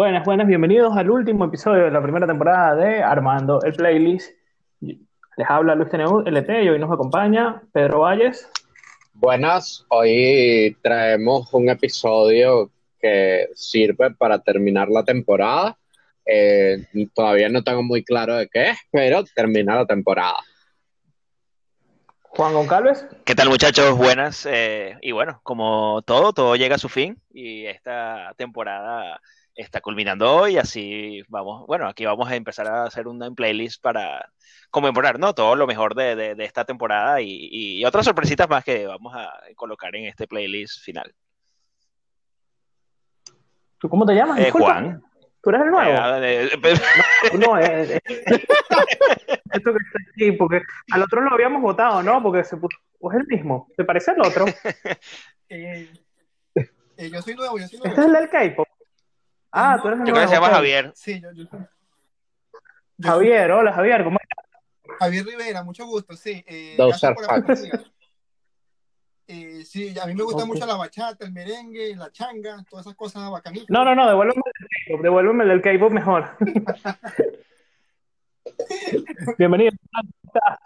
Buenas, buenas, bienvenidos al último episodio de la primera temporada de Armando el Playlist. Les habla Luis Teneu LT y hoy nos acompaña Pedro Valles. Buenas, hoy traemos un episodio que sirve para terminar la temporada. Eh, todavía no tengo muy claro de qué es, pero termina la temporada. Juan Goncalves. ¿Qué tal muchachos? Buenas. Eh, y bueno, como todo, todo llega a su fin y esta temporada está culminando hoy, así vamos, bueno, aquí vamos a empezar a hacer una playlist para conmemorar, ¿no? Todo lo mejor de, esta temporada y, otras sorpresitas más que vamos a colocar en este playlist final. ¿Tú cómo te llamas? Eh, Juan. ¿Tú eres el nuevo? Eh, no, eh, eh, esto que está aquí, porque al otro lo habíamos votado, ¿no? Porque se puso, es el mismo, ¿te parece el otro? yo soy nuevo, yo soy nuevo. Este es el del K-pop. Ah, tú eres el nuevo. Yo creo que se llama Javier. Sí, yo, yo, Javier, hola Javier, ¿cómo estás? Javier Rivera, mucho gusto, sí. Eh, Dos eh, sí, a mí me gusta mucho la bachata, el merengue, la changa, todas esas cosas bacanitas. No, no, no, devuélveme el K-pop, devuélveme el K-pop mejor. Bienvenido.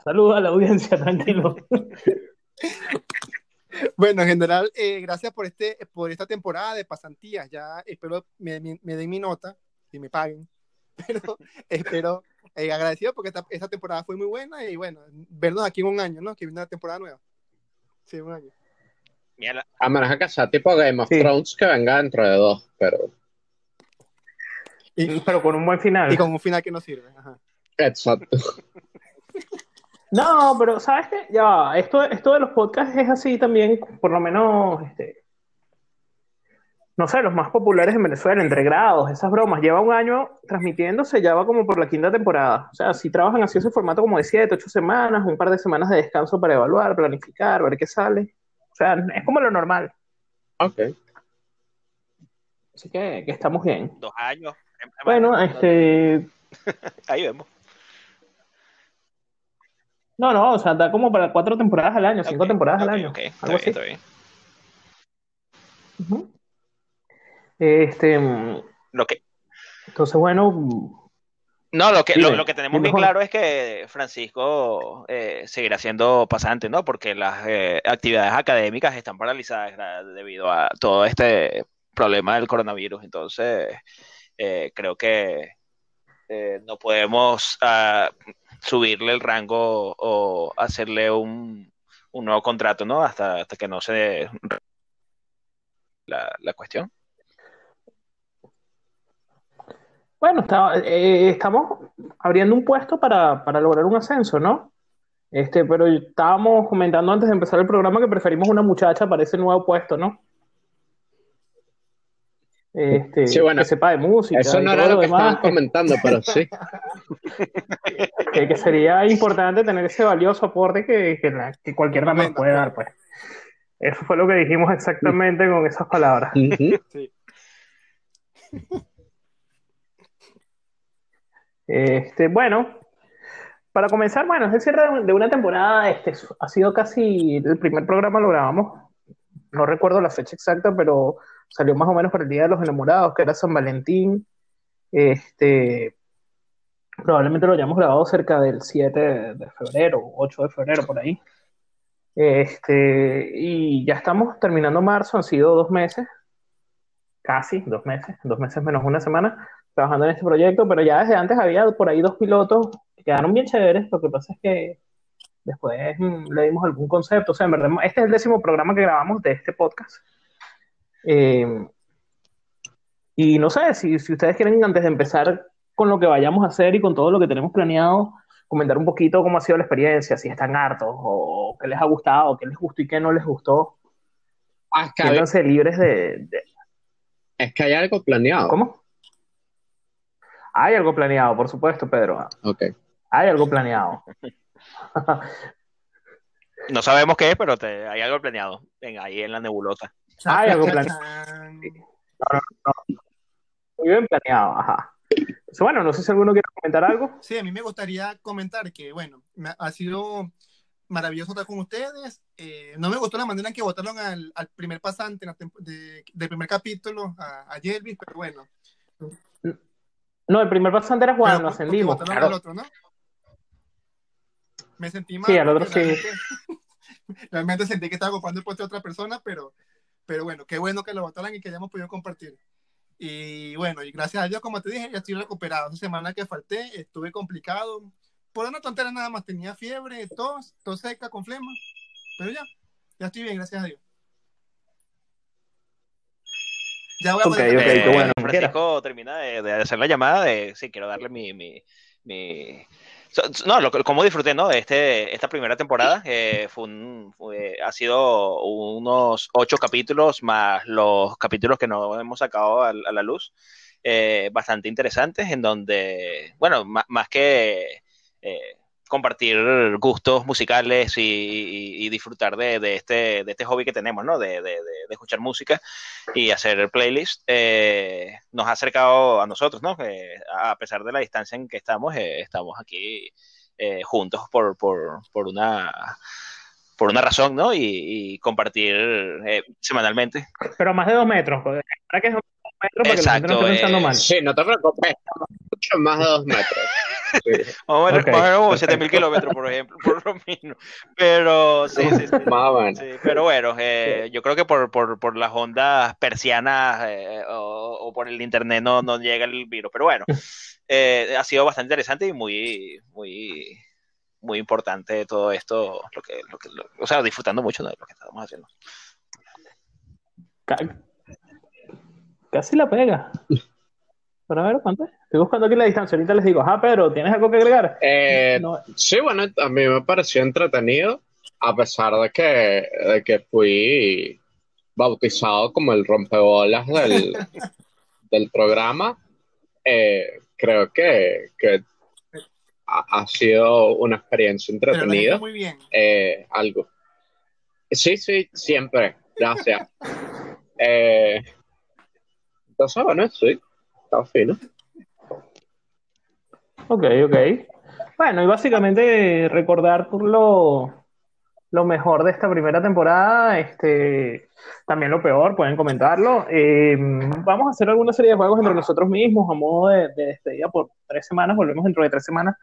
Saludos a la audiencia, tranquilo. Bueno, en general, eh, gracias por, este, por esta temporada de pasantías. Ya espero me, me, den mi nota y me paguen. Pero espero eh, agradecido porque esta, esta, temporada fue muy buena y bueno, vernos aquí en un año, ¿no? Que viene una temporada nueva. Sí, un año. A que sea tipo Game of Thrones que venga dentro de dos, pero. pero con un buen final. Y con un final que no sirve. Ajá. Exacto. No, pero ¿sabes qué? Ya, esto, esto de los podcasts es así también, por lo menos, este, no sé, los más populares en Venezuela, entre grados, esas bromas. Lleva un año transmitiéndose, ya va como por la quinta temporada. O sea, si trabajan así ese formato como de siete, ocho semanas, un par de semanas de descanso para evaluar, planificar, ver qué sale. O sea, es como lo normal. Ok. Así que, que estamos bien. Dos años. Bueno, este... Ahí vemos. No, no, o sea, da como para cuatro temporadas al año, cinco temporadas al año. Ok, está bien, está bien. Este. Mm, lo que. Entonces, bueno. No, lo que, lo, que tenemos bien claro es que Francisco eh, seguirá siendo pasante, ¿no? Porque las eh, actividades académicas están paralizadas debido a todo este problema del coronavirus. Entonces, eh, creo que no podemos ah, subirle el rango o hacerle un, nuevo contrato, ¿no? Hasta, hasta que no se la, la cuestión. Bueno, eh, estamos abriendo un puesto para, lograr un ascenso, ¿no? Este, pero estábamos comentando antes de empezar el programa que preferimos una muchacha para ese nuevo puesto, ¿no? Este, que sepa de música. Eso no era lo, que estaban comentando, pero sí. que, sería importante tener ese valioso aporte que, que, cualquier dama puede dar, pues. Eso fue lo que dijimos exactamente con esas palabras. Este, bueno, para comenzar, bueno, es el cierre de una temporada. Este ha sido casi el primer programa lo grabamos. No recuerdo la fecha exacta, pero salió más o menos para el Día de los Enamorados, que era San Valentín. Este, probablemente lo hayamos grabado cerca del 7 de febrero, 8 de febrero, por ahí. Este, y ya estamos terminando marzo, han sido dos meses, casi dos meses, dos meses menos una semana, trabajando en este proyecto, pero ya desde antes había por ahí dos pilotos que quedaron bien chéveres, lo que pasa es que después mm, le dimos algún concepto, o sea, en verdad, este es el décimo programa que grabamos de este podcast. Eh, y no sé, si, si ustedes quieren, antes de empezar con lo que vayamos a hacer y con todo lo que tenemos planeado, comentar un poquito cómo ha sido la experiencia, si están hartos o qué les ha gustado, qué les gustó y qué no les gustó. Ah, Siéntanse libres de, de, Es que hay algo planeado. ¿Cómo? Hay algo planeado, por supuesto, Pedro. Ok. Hay algo planeado. no sabemos qué es, pero hay algo planeado. Venga, ahí en la nebulosa. Hay algo planeado. No, no, no. Muy bien planeado, ajá. bueno, no sé si alguno quiere comentar algo. Sí, a mí me gustaría comentar que, bueno, ha sido maravilloso estar con ustedes. Eh, no me gustó la manera en que votaron al, primer pasante del primer capítulo, a, a Jelvis, pero bueno, No, el primer pasante era Juan, lo ascendimos. Claro. Al otro, ¿no? Me sentí mal. Sí, al otro sí. Realmente, realmente, sentí que estaba ocupando el puesto de otra persona, pero, pero bueno, qué bueno que lo votaran y que hayamos podido compartir. Y bueno, y gracias a Dios, como te dije, ya estoy recuperado. Esa semana que falté, estuve complicado. Por una tontera nada más, tenía fiebre, tos, tos seca con flema. Pero ya, ya estoy bien, gracias a Dios. Ya voy a okay, okay. Francisco termina de, de, hacer la llamada de, sí, quiero darle mi, mi, mi... No, lo, como disfruté, ¿no? Este, esta primera temporada eh, fue ha sido unos ocho capítulos más los capítulos que no hemos sacado a, la luz, eh, bastante interesantes, en donde, bueno, más, más que eh, compartir gustos musicales y, disfrutar de, este, de este hobby que tenemos, ¿no? De, escuchar música y hacer playlists, eh, nos ha acercado a nosotros, ¿no? a pesar de la distancia en que estamos, eh, estamos aquí eh, juntos por, por, por, una por una razón, ¿no? Y, compartir semanalmente. Pero más de dos metros, ¿para que es Exacto, no pensando mal. Sí, no te preocupes, mucho más de dos metros. Vamos a ver, okay. como 7000 kilómetros, por ejemplo, por lo mismo. Pero sí, sí, sí. sí pero bueno, eh, yo creo que por, por, por las ondas persianas eh, o, o, por el internet no, no llega el virus. Pero bueno, eh, ha sido bastante interesante y muy, muy, muy importante todo esto, lo que, lo que, lo, o sea, disfrutando mucho de lo que estamos haciendo. Casi la pega. Pero a ver, ¿cuánto es? Estoy buscando aquí la distancia. Ahorita les digo, ah, Pedro, ¿tienes algo que agregar? Eh, Sí, bueno, a mí me pareció entretenido, a pesar de que, de que fui bautizado como el rompebolas del, del programa. Eh, creo que, que ha, ha, sido una experiencia entretenida. muy bien. Eh, algo. Sí, sí, siempre. Gracias. eh, entonces, bueno, sí, está fino. Ok, ok. Bueno, y básicamente recordar por lo, lo mejor de esta primera temporada, este, también lo peor, pueden comentarlo. Eh, vamos a hacer alguna serie de juegos entre nosotros mismos a modo de, de, despedida por tres semanas, volvemos dentro de tres semanas,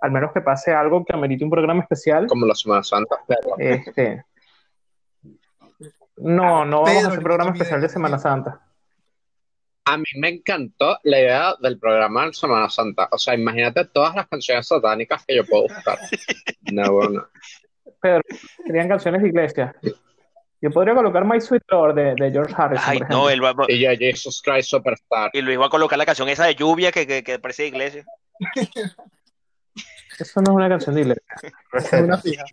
al menos que pase algo que amerite un programa especial. Como la Semana Santa. Este, no, no vamos a hacer programa especial de Semana Santa a mí me encantó la idea del programa de Semana Santa. O sea, imagínate todas las canciones satánicas que yo puedo buscar. No, bueno. Pero serían canciones de iglesia. Yo podría colocar My Sweet Lord de, de George Harrison. Ay, no, él va, y ya Jesus Christ Superstar. Y Luis va a colocar la canción esa de lluvia que, que, que parece de iglesia. Eso no es una canción de iglesia. Es una fija.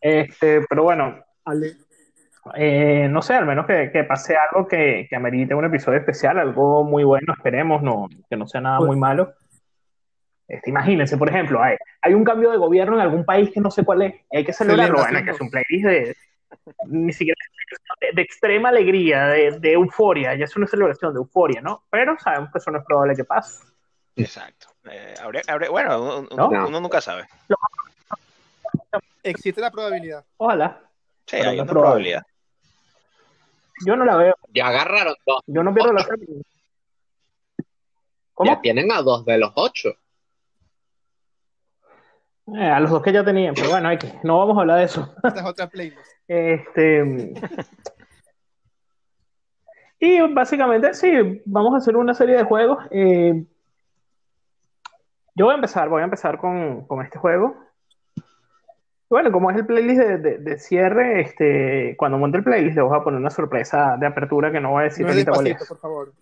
Este, pero bueno. Ale. Eh, no sé, al menos que, que pase algo que, que, amerite un episodio especial, algo muy bueno, esperemos, no, que no sea nada muy malo. Este, imagínense, por ejemplo, hay, hay, un cambio de gobierno en algún país que no sé cuál es, hay que celebrarlo, bueno, que es un playlist de, ni siquiera de, de extrema alegría, de, de, euforia, ya es una celebración de euforia, ¿no? Pero sabemos que eso no es probable que pase. Exacto. Eh, habría, habría, bueno, uno, ¿No? uno nunca sabe. Existe la probabilidad. Ojalá. Sí, hay una probabilidad. Yo no la veo. Ya agarraron dos. Yo no pierdo la fe. ¿Cómo? Ya tienen a dos de los ocho. Eh, a los dos que ya tenían, pero bueno, hay que, no vamos a hablar de eso. Esta es otra playlist. Este. y básicamente, sí, vamos a hacer una serie de juegos. Eh, yo voy a empezar, voy a empezar con, con este juego. Bueno, como es el playlist de, de, de, cierre, este, cuando monte el playlist le voy a poner una sorpresa de apertura que no voy a decir no ahorita es. por favor.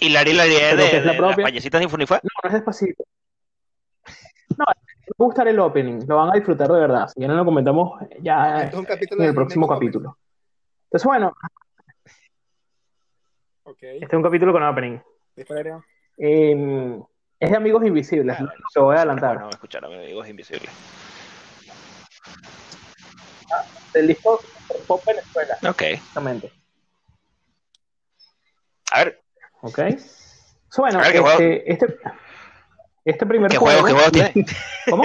¿Y la la idea de, de, la propia... las payasitas de Infunifue? No, no es despacito. No, me gusta el opening, lo van a disfrutar de verdad. Si ya no lo comentamos ya es en el próximo capítulo. Entonces, bueno. Okay. Este es un capítulo con opening. Eh, es de Amigos Invisibles, ah, lo voy a adelantar. No, escuchar Amigos Invisibles del disco Pop Venezuela. Ok. Exactamente. A ver. Ok. So, bueno, ver, este, este, este, primer ¿Qué juego, juego, ¿qué juego tiene? ¿Cómo?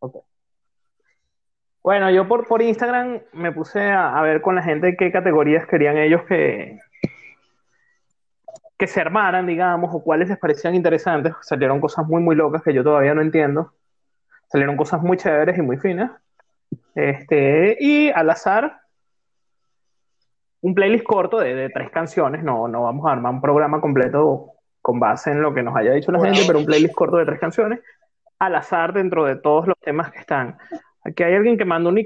Okay. Bueno, yo por, por Instagram me puse a, a, ver con la gente qué categorías querían ellos que, que se armaran, digamos, o cuáles les parecían interesantes. Salieron cosas muy, muy locas que yo todavía no entiendo. Salieron cosas muy chéveres y muy finas. Este, y al azar, un playlist corto de, tres canciones. No, no vamos a armar un programa completo con base en lo que nos haya dicho la gente, pero un playlist corto de tres canciones al azar dentro de todos los temas que están. Aquí hay alguien que mandó un,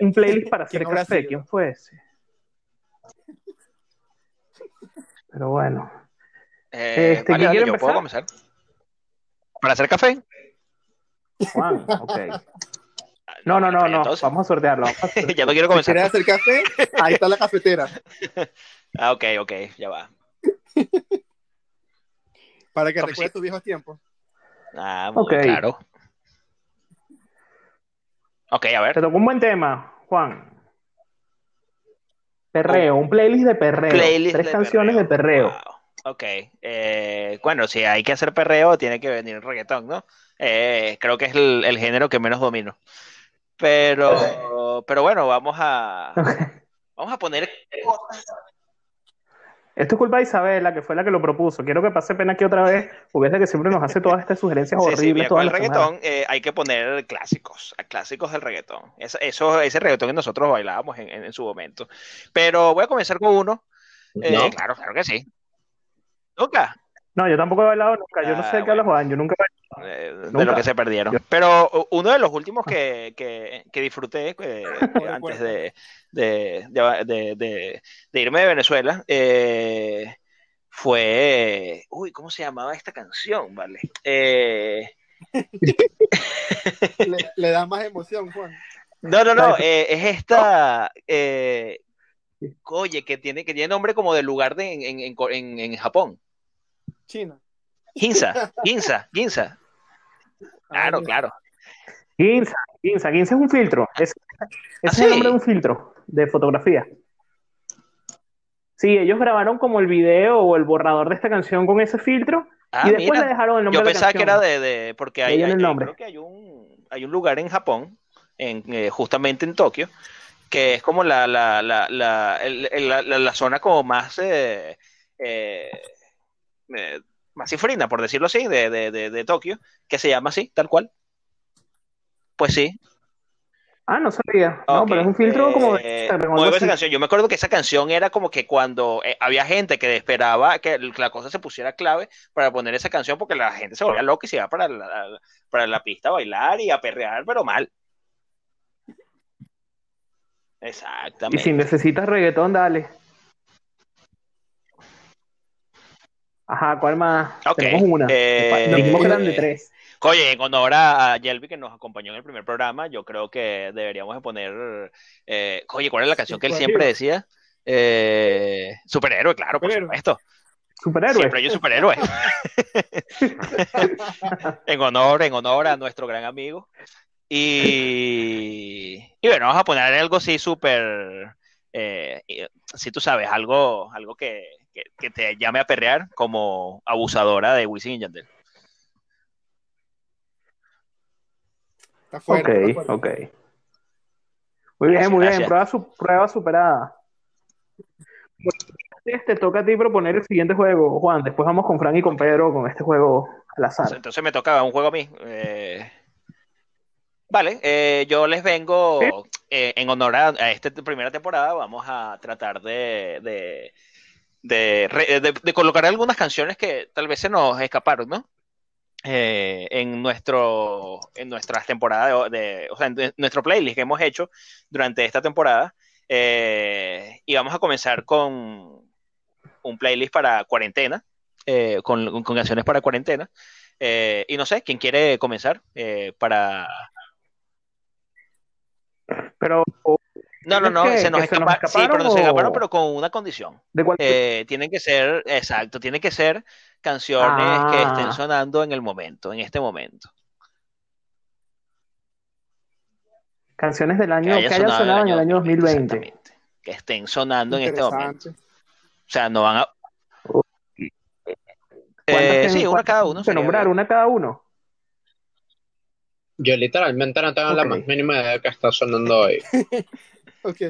un playlist para hacer café. ¿Quién fue ese? Pero bueno. Eh, este, vale, yo puedo comenzar. ¿Para hacer café? Juan, ok. No, no, no, no. Vamos a sortearlo. ya no quiero comenzar. ¿Quieres hacer café? Ahí está la cafetera. ah, ok, ok, ya va. Para que recuerdes tus viejos tiempos. Ah, muy claro. Ok, a ver. Te tocó un buen tema, Juan. Perreo, un playlist de perreo. Tres canciones de perreo. Ok. Eh, bueno, si hay que hacer perreo, tiene que venir el reggaetón, ¿no? Eh, creo que es el, género que menos domino. Pero, pero bueno, vamos a, vamos a poner esto es culpa de Isabela, que fue la que lo propuso. Quiero que pase pena aquí otra vez, porque es la que siempre nos hace todas estas sugerencias horribles. con el reggaetón eh, hay que poner clásicos, clásicos del reggaetón. Eso, ese reggaetón que nosotros bailábamos en, su momento. Pero voy a comenzar con uno. Eh, claro, claro que sí. Nunca. No, yo tampoco he bailado nunca. Yo no sé de qué habla Juan. Yo nunca he eh, de lo que se perdieron. Pero uno de los últimos que, que, disfruté eh, antes de, de, irme de Venezuela eh, fue. Uy, ¿cómo se llamaba esta canción? Vale. le, da más emoción, Juan. No, no, no. es esta. oye, que tiene, que tiene nombre como de lugar de, en, en, en Japón. China. Ginza, Ginza, Ginza. Claro, claro. Ginza, Ginza, Ginza es un filtro. Es, ¿Ah, es el nombre de un filtro de fotografía. Sí, ellos grabaron como el video o el borrador de esta canción con ese filtro y ah, después le dejaron el nombre. Yo pensaba que era de, porque hay, hay, creo que hay un, hay un lugar en Japón, en, eh, justamente en Tokio, que es como la, la, la, la, la zona como más eh, eh, eh más cifrina, por decirlo así, de, de, de, Tokio, que se llama así, tal cual. Pues sí. Ah, no sabía. No, pero es un filtro como de eh, esa canción. Yo me acuerdo que esa canción era como que cuando eh, había gente que esperaba que la cosa se pusiera clave para poner esa canción porque la gente se volvía loca y se iba para la, para la pista a bailar y a perrear, pero mal. Exactamente. Y si necesitas reggaetón, dale. Ajá, ¿cuál más? Tenemos una. Eh, dijimos que eran de tres. Oye, en honor a Yelby que nos acompañó en el primer programa, yo creo que deberíamos de poner. Eh, oye, ¿cuál es la canción que él siempre decía? Eh, superhéroe, claro, por supuesto. Superhéroe. Siempre yo superhéroe. en honor, en honor a nuestro gran amigo. Y, y bueno, vamos a poner algo así súper. si tú sabes, algo, algo que, que, te llame a perrear como abusadora de Wisin y Yandel. Está fuera, ok, ok. Muy bien, muy bien. Prueba, su, prueba superada. Te toca a ti proponer el siguiente juego, Juan. Después vamos con Frank y con Pedro con este juego al azar. Entonces me toca un juego a mí. Eh, vale, eh, yo les vengo eh, en honor a, esta primera temporada. Vamos a tratar de de, colocar algunas canciones que tal vez se nos escaparon, ¿no? Eh, en nuestro en nuestras temporadas de, o sea, en nuestro playlist que hemos hecho durante esta temporada eh, y vamos a comenzar con un playlist para cuarentena eh, con, con, canciones para cuarentena y no sé quién quiere comenzar para pero no, no, no, se nos, escapa, sí, pero se escaparon, pero con una condición. ¿De tienen que ser, exacto, tienen que ser canciones que estén ah. sonando en el momento, en este momento. Canciones del año que, hayan sonado, en el año 2020. Que estén sonando en este momento. O sea, no van a. Eh, sí, una cada uno. Se nombrar una cada uno. Yo literalmente no tengo la más mínima idea de qué está sonando hoy. Ok.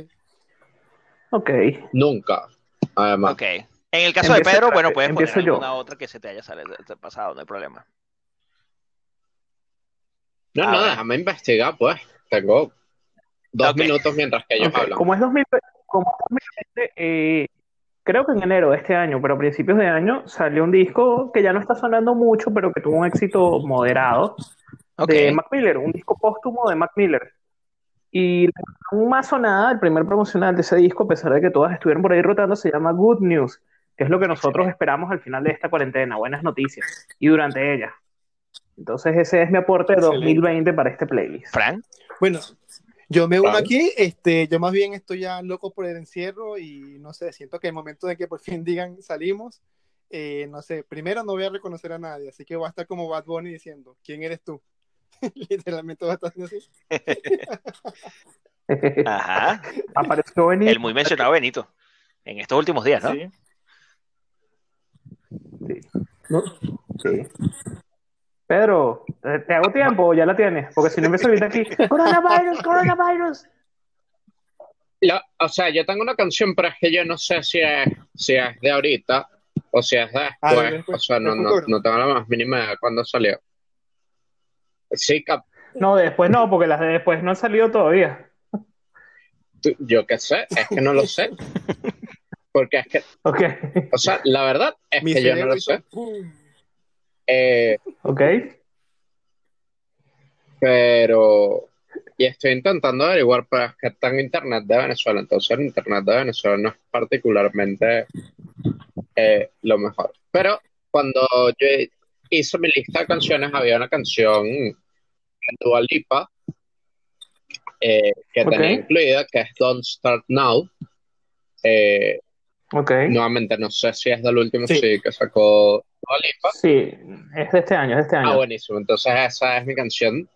Ok. Nunca, además. Ok. En el caso de Pedro, bueno, puedes empiezo poner yo. alguna otra que se te haya salido pasado, no hay problema. No, A no, ver. déjame investigar, pues. Tengo dos minutos mientras que ellos hablan. Como es 2020, como es 2020, eh, creo que en enero de este año, pero a principios de año, salió un disco que ya no está sonando mucho, pero que tuvo un éxito moderado de Mac Miller, un disco póstumo de Mac Miller. Y la canción más sonada, el primer promocional de ese disco, a pesar de que todas estuvieron por ahí rotando, se llama Good News, que es lo que nosotros esperamos al final de esta cuarentena, buenas noticias, y durante ella. Entonces ese es mi aporte de Excelente. 2020 para este playlist. Fran, Bueno, yo me uno aquí, este, yo más bien estoy ya loco por el encierro y no sé, siento que el momento de que por fin digan salimos, eh, no sé, primero no voy a reconocer a nadie, así que voy a estar como Bad Bunny diciendo, ¿quién eres tú? Literalmente voy a estar haciendo así. ajá, Apareció Benito. el muy mencionado Benito, en estos últimos días, ¿no? Sí. Sí. Sí. Pedro, ¿te te hago tiempo o ya la tienes? Porque si no empiezo ahorita aquí, coronavirus, coronavirus. Lo- o sea, yo tengo una canción, pero es que yo no sé si es, si es de ahorita o si es de Ah, de después. o sea, no, no, no tengo la más mínima idea de cuándo salió. Sí, cap- No, después no, porque las de después no han salido todavía. tú- yo qué sé, es que no lo sé. Porque es que, Ok, o sea, la verdad es Mi que yo no lo sé. Eh, ok. pero, y estoy intentando averiguar, pero es que está en Internet de Venezuela, entonces el Internet de Venezuela no es particularmente eh, lo mejor. Pero cuando yo hice mi lista de canciones, había una canción Dua Lipa eh, que tenía incluida, que es Don't Start Now. Eh, Ok. nuevamente, no sé si es del último Sí. sí, que sacó Dua Lipa. Sí, es de este año, es de este año. Ah, buenísimo. Entonces esa es mi canción.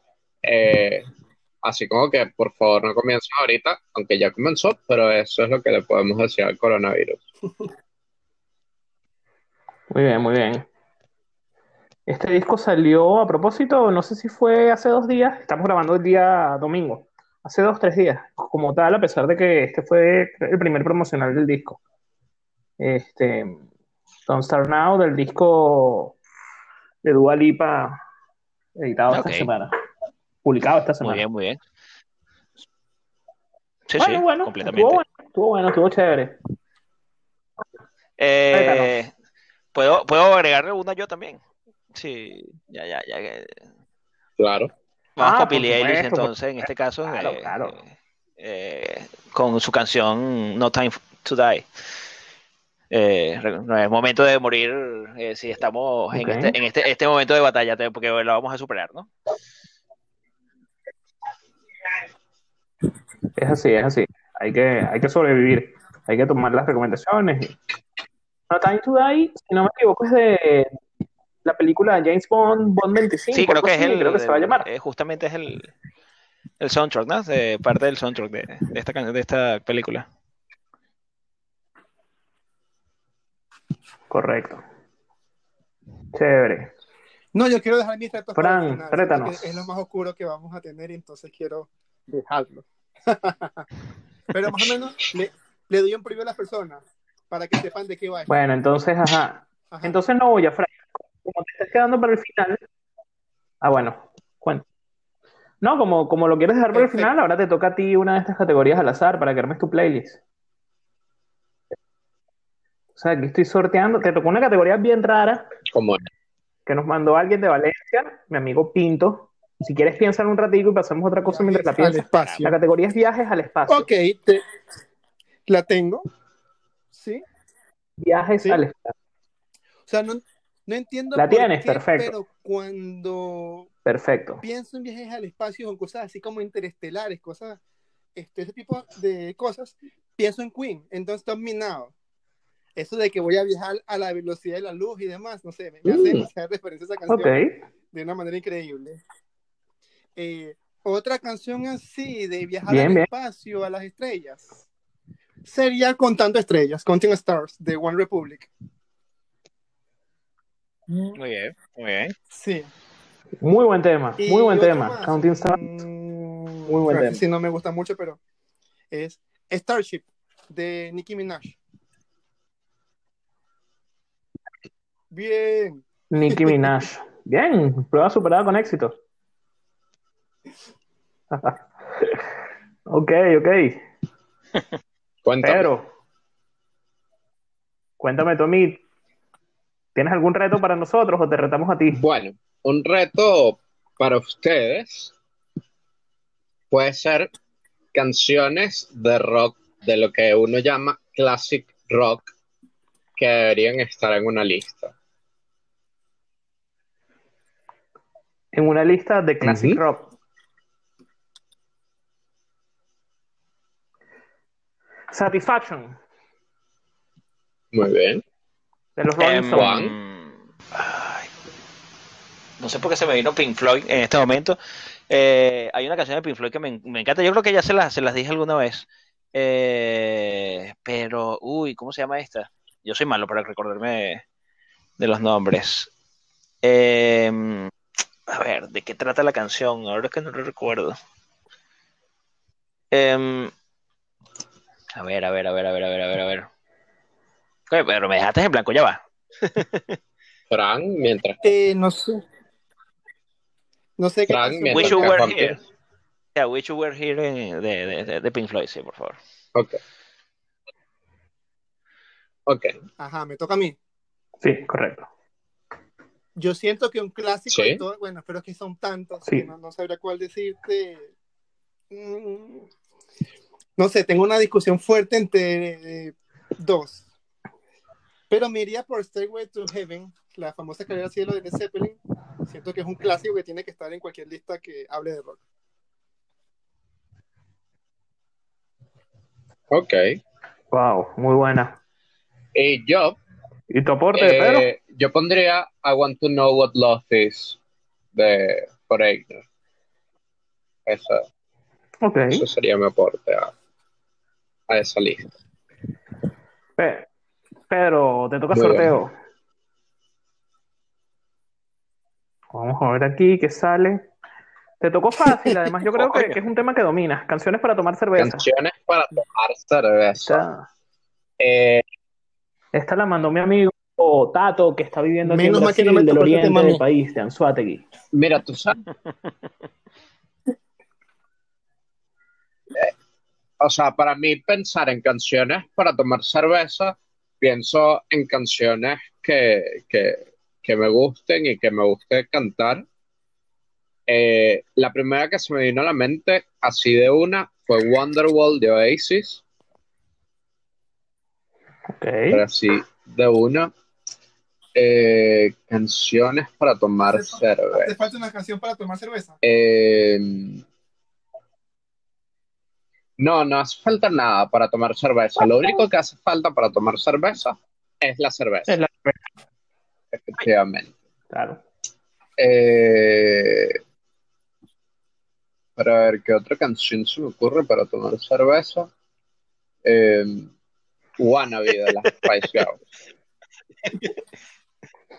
Eh, así como que por favor no comiencen ahorita, aunque ya comenzó, pero eso es lo que le podemos decir al coronavirus. Muy bien, muy bien. Este disco salió a propósito, no sé si fue hace dos días, estamos grabando el día domingo, hace dos, tres días, como tal, a pesar de que este fue el primer promocional del disco. Este, Don't Start Now, del disco de Dua Lipa, editado esta semana, publicado esta Muy semana. bien, muy bien. Sí, Bueno, sí, bueno, completamente. estuvo bueno, estuvo bueno, estuvo chévere. Eh, ¿puedo, ¿puedo agregarle una yo también? Sí, ya, ya, ya. que- Claro. Vamos Ah, con Billie Eilish supuesto, por entonces, en este caso, Claro, eh, claro. eh, con su canción No Time to Die. Eh, no es momento de morir eh, si estamos en, este, en este, este momento de batalla, porque lo vamos a superar, ¿no? Es así, es así. Hay que, hay que sobrevivir. Hay que tomar las recomendaciones. No Time to Die, si no me equivoco, es de la película James Bond, Bond 25. Sí, creo que es el, creo que se va a llamar. eh, justamente es el, el soundtrack, ¿no? De, parte del soundtrack de, de esta, de esta película. Correcto. Chévere. No, yo quiero dejar mis retos Fran, porque es lo más oscuro que vamos a tener y entonces quiero dejarlo. Pero más o menos le, le doy un preview a las personas para que sepan de qué va. Bueno, entonces, ajá. Ajá. Entonces no voy a Fran. Como te estás quedando para el final. Ah, bueno, cuenta. No, como, como lo quieres dejar para el final, ahora te toca a ti una de estas categorías al azar para que armes tu playlist. O sea, aquí estoy sorteando. Te tocó una categoría bien rara Como que nos mandó alguien de Valencia, mi amigo Pinto. Si quieres, piensa en un ratico y pasamos otra cosa mientras la Al piensas. espacio. La categoría es viajes al espacio. Ok, te- la tengo. Sí. Viajes Sí. al espacio. O sea, no, no entiendo La tienes, qué, perfecto. pero cuando Perfecto. pienso en viajes al espacio o cosas así como interestelares, cosas, este, ese tipo de cosas, pienso en Queen, entonces Stop Me Now. Eso de que voy a viajar a la velocidad de la luz y demás, no sé, me, me hace Mm. demasiada referencia a esa canción de una manera increíble. Eh, otra canción así de viajar Bien, al bien. espacio, a las estrellas, sería Contando Estrellas, Counting Stars, de One Republic. Muy bien, muy bien. Sí. Muy buen tema. Muy buen tema. más, Counting Stars. mm, Muy buen tema. si no me gusta mucho, pero es Starship de Nicki Minaj. Bien. Nicki Minaj. Bien, prueba superada con éxito. ok, ok. Cuéntame. Pero, cuéntame, Tommy, ¿tienes algún reto para nosotros o te retamos a ti? Bueno, un reto para ustedes puede ser canciones de rock, de lo que uno llama classic rock, que deberían estar en una lista. En una lista de classic rock. Satisfaction, Muy bien. De los Rolling Em, Stones. No sé por qué se me vino Pink Floyd en este momento. Eh, hay una canción de Pink Floyd que me, me encanta. Yo creo que ya se las, se las dije alguna vez. Eh, pero, uy, ¿cómo se llama esta? Yo soy malo para recordarme de los nombres. Em, a ver, ¿de qué trata la canción? Ahora es que no lo recuerdo. Em, a ver, a ver, a ver, a ver, a ver, a ver, a ver. Oye, pero me dejaste en blanco, ya va. Fran, mientras. Eh, no sé. No sé qué Fran, canción- mientras Wish You Were Here. Yeah, Wish You Were Here de, de, de- de Pink Floyd, sí, por favor. Ok. Ok. Ajá, me toca a mí. Sí, correcto. Yo siento que un clásico Sí. de todo, bueno, pero es que son tantos Sí. que no, no sabría cuál decirte. Mm, No sé, tengo una discusión fuerte entre eh, dos. Pero me iría por Stairway to Heaven, la famosa escalera al cielo de Led Zeppelin. Siento que es un clásico que tiene que estar en cualquier lista que hable de rock. Ok. Wow, muy buena. Y yo, ¿Y tu aporte, Pedro? eh, yo pondría I Want to Know What Love Is de Foreigner. Esa, Ok. eso sería mi aporte a, a esa lista. Pe- Pedro, te toca Muy sorteo. Vamos a ver aquí qué sale. Te tocó fácil, además yo creo que, es un tema que dominas. Canciones para tomar cerveza. Canciones para tomar cerveza. Esta, Eh, esta la mandó mi amigo Tato, que está viviendo aquí Menos en Brasil, no me del oriente tema del país, de Anzuategui. mira, tú sabes. Eh, o sea, para mí pensar en canciones para tomar cerveza, pienso en canciones que, que, que me gusten y que me guste cantar. Eh, la primera que se me vino a la mente, así de una, fue Wonderwall de Oasis, Ok. pero así de una. Eh, canciones para tomar ¿Te cerveza. falta una canción para tomar cerveza? Eh, no, no hace falta nada para tomar cerveza. Lo único que hace falta para tomar cerveza es la cerveza, Es la- efectivamente. Claro. Eh, para ver qué otra canción se me ocurre para tomar cerveza. Eh, Wannabe de las Spice Girls.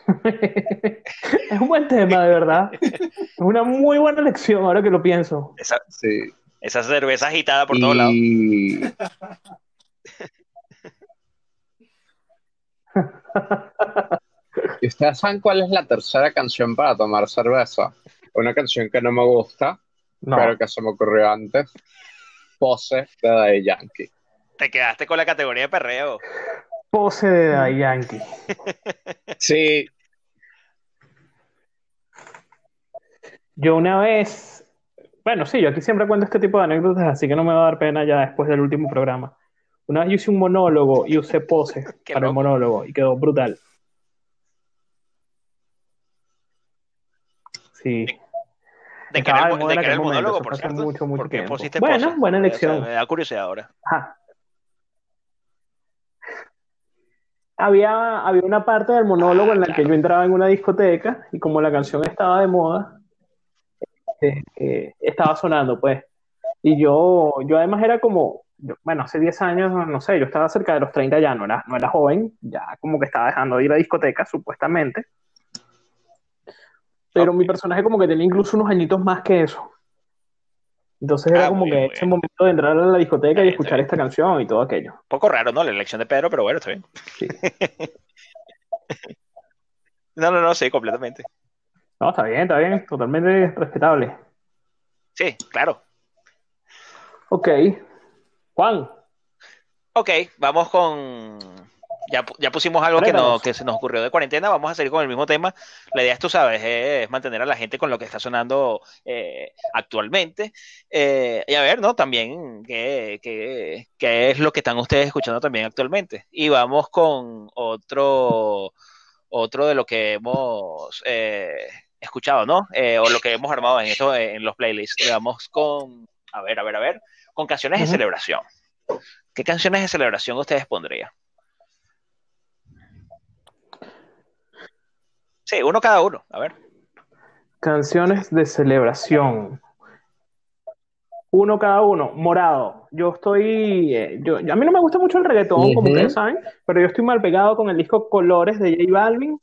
Es un buen tema, de verdad. Es una muy buena elección, ahora que lo pienso. Esa, Sí. Esa cerveza agitada por todos lados. Y ¿Y ustedes saben cuál es la tercera canción para tomar cerveza? Una canción que no me gusta, No, pero que se me ocurrió antes. Pose de Daddy Yankee. Te quedaste con la categoría de perreo. pose de Daddy Yankee. Sí, Yo una vez, bueno, sí, yo aquí siempre cuento este tipo de anécdotas, así que no me va a dar pena ya después del último programa. Una vez yo hice un monólogo y usé pose Qué para el loco. monólogo y quedó brutal. Sí. ¿De qué era el, el monólogo, por cierto? mucho, mucho ¿Por qué pusiste Bueno, buena O sea, elección. me da curiosidad ahora. Ajá. Había, había una parte del monólogo en la que claro. yo entraba en una discoteca y como la canción estaba de moda, eh, eh, estaba sonando, pues. Y yo, yo además era como, yo- bueno, hace 10 años, no sé, yo estaba cerca de los 30 ya, no era, no era joven, ya como que estaba dejando de ir a discotecas, supuestamente. Pero mi personaje como que tenía incluso unos añitos más que eso. Entonces era Ah, como que ese momento de entrar a la discoteca y escuchar esta canción y todo aquello. Un poco raro, ¿no? La elección de Pedro, pero bueno, está bien. Sí. No, no, no, sí, completamente. No, está bien, está bien, totalmente respetable. Sí, claro. Ok. Juan. Ok, vamos con ya, ya pusimos algo que, no, que se nos ocurrió de cuarentena, vamos a seguir con el mismo tema. La idea es, tú sabes, es mantener a la gente con lo que está sonando eh, actualmente. Eh, y a ver, ¿no? También qué, qué, qué, es lo que están ustedes escuchando también actualmente. Y vamos con otro, otro de lo que hemos eh, escuchado, ¿no? o lo que hemos armado en, esto, en los playlists. Vamos con, a ver, a ver, a ver, con canciones de celebración. ¿Qué canciones de celebración ustedes pondrían? Sí, uno cada uno. A ver. Canciones de celebración. Uno cada uno. Morado. Yo estoy. Eh, yo, a mí no me gusta mucho el reggaetón, como ustedes saben, pero yo estoy mal pegado con el disco Colores de J Balvin.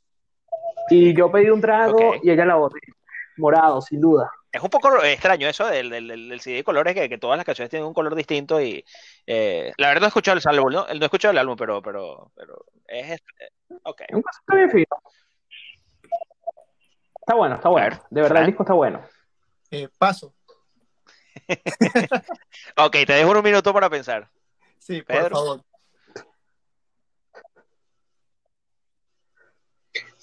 Y yo pedí un trago y ella la boté. Morado, sin duda. Es un poco extraño eso del, del, CD de colores, que, todas las canciones tienen un color distinto y eh, la verdad no he escuchado el álbum, ¿no? No he escuchado el álbum, pero, pero, pero es... Este. Un bien fino. Está bueno, está bueno. De verdad, el disco está bueno. Eh, paso. ok, te dejo un minuto para pensar. Sí, por favor.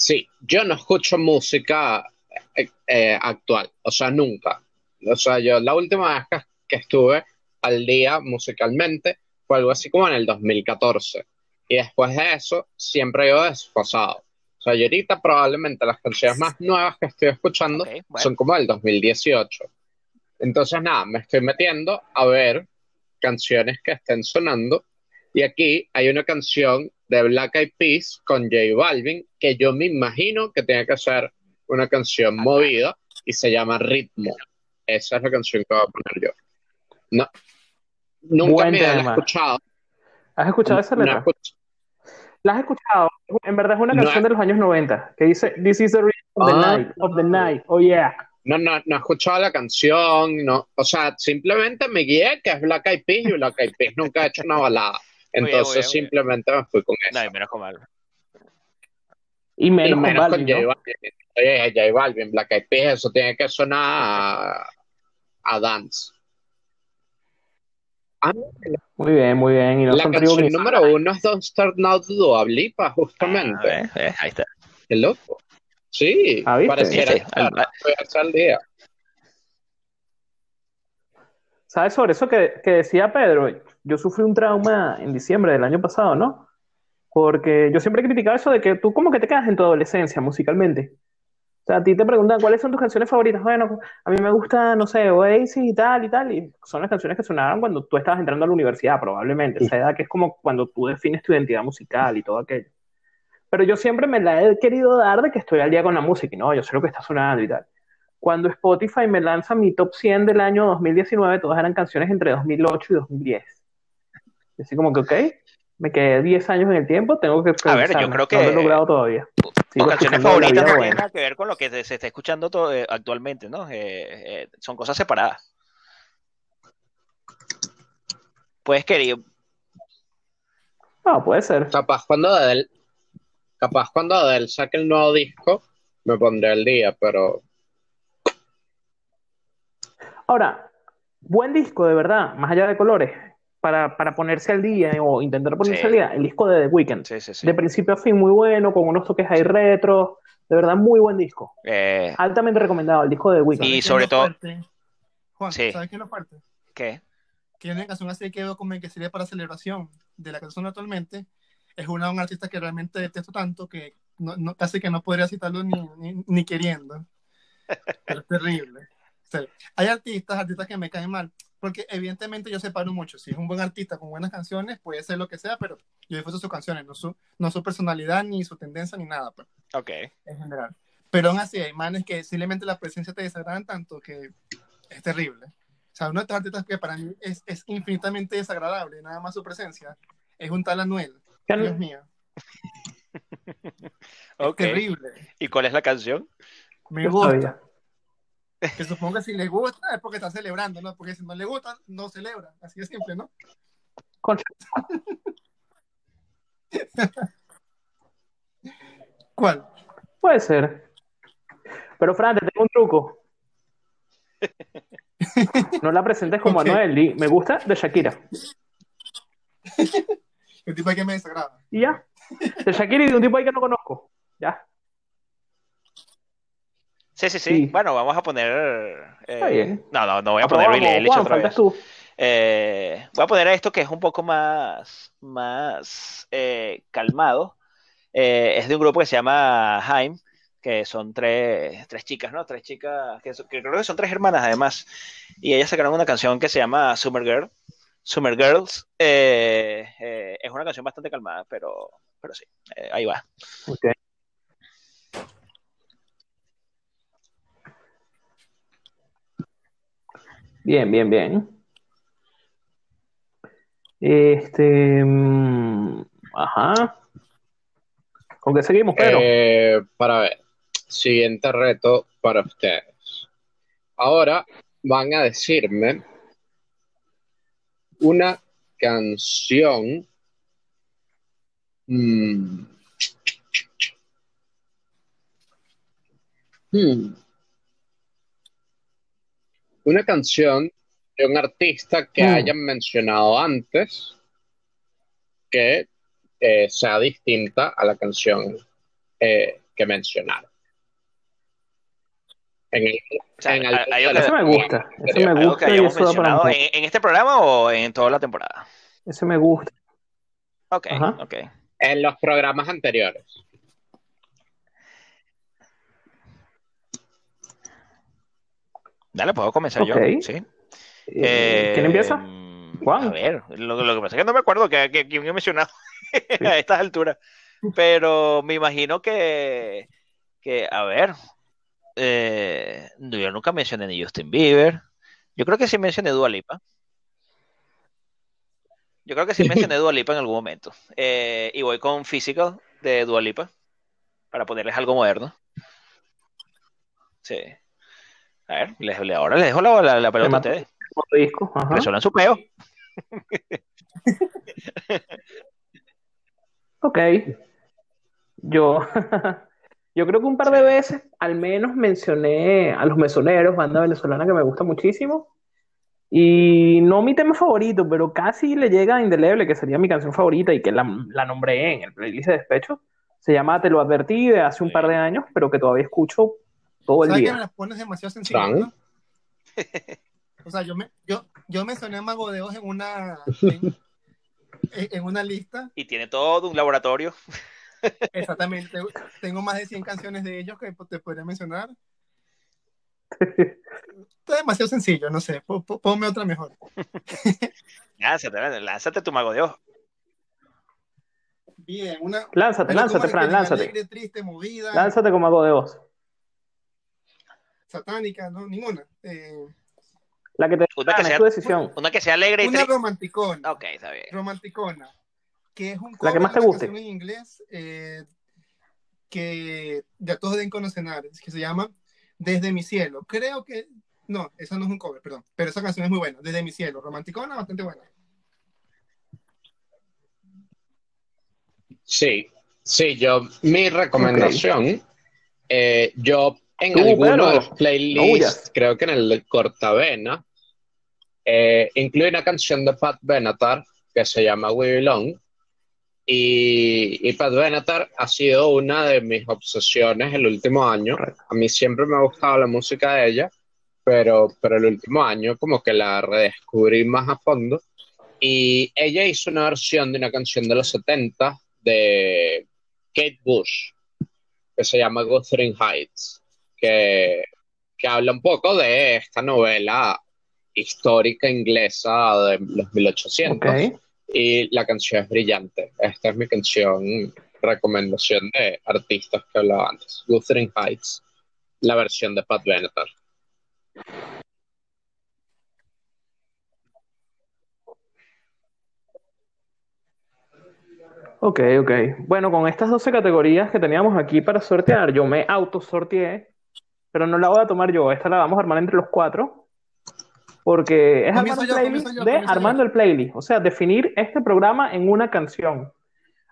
Sí, yo no escucho música eh, eh, actual, o sea, nunca. O sea, yo la última vez que, que, estuve al día musicalmente fue algo así como en el 2014. Y después de eso, siempre he ido desfasado. O sea, yo ahorita probablemente las canciones más nuevas que estoy escuchando son como del 2018. Entonces, nada, me estoy metiendo a ver canciones que estén sonando. Y aquí hay una canción de Black Eyed Peas con J Balvin que yo me imagino que tiene que ser una canción movida y se llama Ritmo. Esa es la canción que voy a poner yo. No, nunca me he escuchado. ¿Has escuchado esa letra? ¿La has escuchado? En verdad es una canción de los años 90 que dice This is the rhythm of the ah. night, of the night. Oh yeah. No, no, no he escuchado la canción, no, o sea, simplemente me guié que es Black Eyed Peas y Black Eyed Peas nunca ha hecho una balada. Entonces simplemente me fui con eso. No, y menos con Balvin. Y menos, con, Balvin, J Balvin. Oye, J Balvin, Black Eyed Peas, eso tiene que sonar a, a dance. Muy bien, muy bien. Y la canción número uno es Don't Start Now de Dua Lipa, justamente. Ah, ahí está. Qué loco. Sí, ¿Ah, pareciera al día. ¿Sabes sobre eso que, que, decía Pedro? Yo sufrí un trauma en diciembre del año pasado, ¿no? Porque yo siempre he criticado eso de que tú como que te quedas en tu adolescencia musicalmente. O sea, a ti te preguntan cuáles son tus canciones favoritas. Bueno, a mí me gusta, no sé, Oasis y tal y tal. Y son las canciones que sonaban cuando tú estabas entrando a la universidad, probablemente. Esa edad que es como cuando tú defines tu identidad musical y todo aquello. Pero yo siempre me la he querido dar de que estoy al día con la música y no, yo sé lo que está sonando y tal. Cuando Spotify me lanza mi top 100 del año 2019, todas eran canciones entre 2008 y 2010. Y así como que, ok, me quedé 10 años en el tiempo, tengo que... A ver, yo creo que... No lo he logrado todavía. Tus canciones favoritas no tienen nada que ver con lo que se está escuchando todo, eh, actualmente, ¿no? Eh, eh, son cosas separadas. Puedes querer. No, puede ser. Capaz cuando Adele, capaz cuando Adele saque el nuevo disco, me pondré al día, pero. Ahora, buen disco, de verdad, más allá de colores para, para, ponerse al día o intentar ponerse al día, el disco de The Weeknd. de principio a fin, muy bueno, con unos toques ahí retro. De verdad, muy buen disco. Eh, Altamente recomendado, el disco de The Weeknd. Y sobre todo. Juan, ¿sabes qué es lo fuerte? ¿Qué? Que una canción así que veo como que sería para celebración de la canción actualmente. Es una un artista que realmente detesto tanto que no, casi que no podría citarlo ni, ni, ni queriendo. Pero es terrible. Hay artistas, artistas que me caen mal porque evidentemente yo separo mucho. Si es un buen artista con buenas canciones, puede ser lo que sea, pero yo disfruto sus canciones, no su, no su personalidad, ni su tendencia, ni nada. Pues, ok. En general. Pero aún así, hay manes que simplemente la presencia te desagradan tanto que es terrible. O sea, uno de estos artistas que para mí es, es infinitamente desagradable, nada más su presencia, es un tal Anuel. Dios mío. Es terrible. ¿Y cuál es la canción? Me gusta. Que supongo que si le gusta es porque está celebrando, ¿no? Porque si no le gusta, no celebra. Así de simple, ¿no? ¿Cuál? Puede ser. Pero Fran, te tengo un truco. No la presentes como Ok. Anuel, me gusta de Shakira. El tipo ahí que me desagrada. Y ya. De Shakira y de un tipo ahí que no conozco. Ya. Sí, sí, sí. Sí. Bueno, vamos a poner. eh. No, no, no voy a poner Eilish Juan, otra vez. tú. Eh, voy a poner esto que es un poco más, más eh, calmado. Eh, es de un grupo que se llama Haim, que son tres, tres chicas, ¿no? Tres chicas, que, son- que creo que son tres hermanas además. Y ellas sacaron una canción que se llama Summer Girl. Summer Girls. Eh, es una canción bastante calmada, pero, pero sí, ahí va. Ok. Bien, bien, bien. Este. mm, ajá. ¿Con qué seguimos, Pedro? Eh, para ver, siguiente reto para ustedes. Ahora van a decirme una canción. mm, hmm, una canción de un artista que Mm. hayan mencionado antes que eh, sea distinta a la canción eh, que mencionaron. En el, en el- hay- hay me gusta. Ese me ¿Algo que gusta y eso un mencionado en este programa o en toda la temporada? Ese me gusta. Ok, Ajá. ok. en los programas anteriores. Dale, puedo comenzar yo. Sí. Eh, ¿Quién empieza? Juan. A ver, lo, lo que pasa es que no me acuerdo que, que- quién he mencionado a estas alturas. Pero me imagino que, que a ver, eh, yo nunca mencioné ni Justin Bieber. Yo creo que sí mencioné Dua Lipa. Yo creo que sí mencioné Dua Lipa en algún momento. Eh, y voy con Physical de Dua Lipa para ponerles algo moderno. Sí. A ver, les- le- ahora les dejo la, la- la pelota a ustedes. Disco. Ajá. Resuelvan su peo. Ok. Yo, yo creo que un par de veces al menos mencioné a Los Mesoneros, banda venezolana que me gusta muchísimo. Y no mi tema favorito, pero casi le llega a Indeleble, que sería mi canción favorita y que la, la nombré en el playlist de despecho. Se llama Te lo advertí de hace un par de años, pero que todavía escucho todo el ¿Sabes que me día. las pones demasiado sencillas, no? O sea, yo me, yo, yo mencioné a Mago de Oz en una, en, en una lista. Y tiene todo un laboratorio. Exactamente. Tengo más de 100 canciones de ellos que te podría mencionar. Está demasiado sencillo, no sé. po- po- Ponme otra mejor. Lánzate, lánzate tu mago de ojo. Bien, una. Lánzate, lánzate, Fran, lánzate. alegre, triste, movida, Lánzate como hago de voz. Satánica, ¿no? Ninguna. Eh, La que te Una que es sea- tu decisión. Una que sea alegre y una triste. romanticona. Ok, está bien. romanticona, que es un La que cover más te una guste. canción en inglés eh, que ya todos deben conocer, que se llama Desde mi cielo. Creo que no, esa no es un cover, perdón, pero esa canción es muy buena, Desde mi cielo, romanticona, bastante buena. Sí, sí, yo, mi recomendación, eh, yo en alguno de los playlists, creo que en el de Cortavena, eh, incluye una canción de Pat Benatar que se llama We Belong. Y, y Pat Benatar ha sido una de mis obsesiones el último año. A mí siempre me ha gustado la música de ella, pero, pero el último año como que la redescubrí más a fondo. Y ella hizo una versión de una canción de los 70 de Kate Bush, que se llama Wuthering Heights, que, que habla un poco de esta novela histórica inglesa de los 1800. Ok. Y la canción es brillante. Esta es mi canción, recomendación de artistas que hablaba antes. Wuthering Heights, la versión de Pat Benatar. Ok, ok. Bueno, con estas 12 categorías que teníamos aquí para sortear, yo me autosorteé, pero no la voy a tomar yo, esta la vamos a armar entre los cuatro, porque es armar yo, playlist yo, de yo. armando el playlist, o sea, definir este programa en una canción.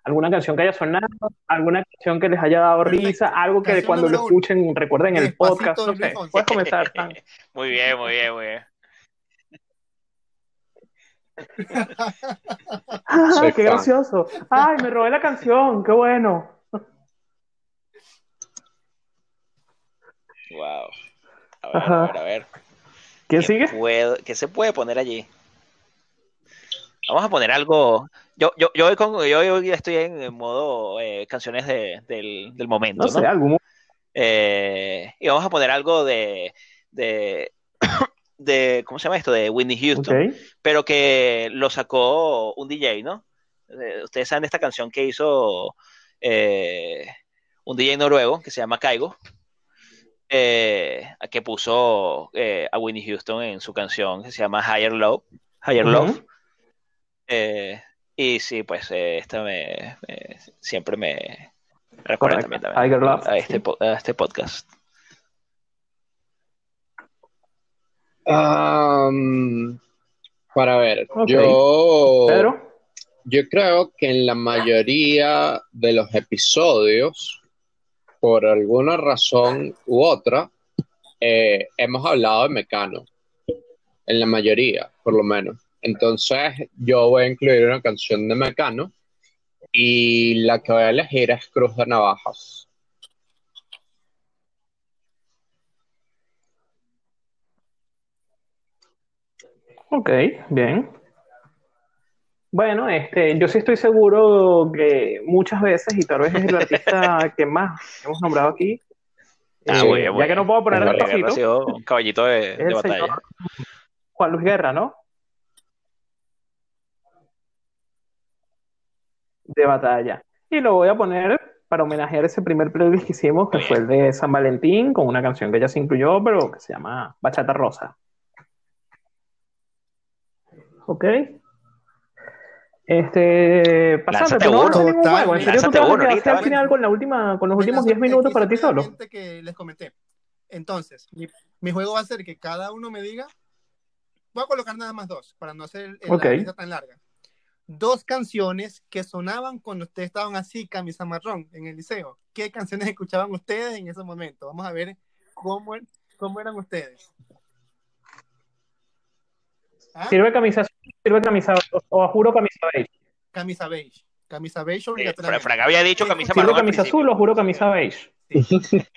alguna canción que haya sonado, alguna canción que les haya dado risa, algo que cuando lo escuchen recuerden el podcast. No sé, puedes comenzar. muy bien, muy bien, muy bien. ah, ¡Qué gracioso! ¡Ay, me robé la canción! ¡Qué bueno! Wow. A ver, a ver, a ver. ¿Quién sigue? ¿Qué se puede poner allí? Vamos a poner algo. Yo, yo, yo, hoy, con, yo hoy estoy en modo eh, canciones de, del, del, momento. No, sé, algo. Eh, y vamos a poner algo de, de, de. ¿Cómo se llama esto? De Whitney Houston. Pero que lo sacó un DJ, ¿no? Eh, ustedes saben de esta canción que hizo un DJ noruego que se llama Kaigo. que puso a Whitney Houston en su canción que se llama Higher Love. Higher Love. Eh, y sí, pues eh, esta me, siempre me recuerda también, a, este, a este podcast. para ver, yo, yo creo que en la mayoría de los episodios, por alguna razón u otra, eh, hemos hablado de Mecano. En la mayoría, por lo menos. Entonces, yo voy a incluir una canción de Mecano y la que voy a elegir es Cruz de Navajas. Ok, bien. Bueno, este, yo sí estoy seguro que muchas veces, y tal vez es el artista que más hemos nombrado aquí, ah, eh, ya que no puedo poner el un caballito de, de batalla. Juan Luis Guerra, ¿no? de batalla. Y lo voy a poner para homenajear ese primer playlist que hicimos, que fue el de San Valentín, con una canción que ya se incluyó, pero que se llama Bachata Rosa. ¿Ok? Este, pasando, no uno, ningún juego. ¿En serio tú te vas a quedar al final con, la última, con los últimos 10 minutos para ti solo? que les comenté. Entonces, mi, juego va a ser que cada uno me diga, voy a colocar nada más dos, para no hacer el, la lista tan larga dos canciones que sonaban cuando ustedes estaban así, camisa marrón, en el liceo. ¿Qué canciones escuchaban ustedes en ese momento? Vamos a ver cómo, cómo eran ustedes. ¿Ah? Sirve camisa sirve camisa o juro camisa beige. Camisa beige. Camisa beige obligatoriamente. Frank había dicho camisa. ¿Sirve camisa azul o juro camisa beige?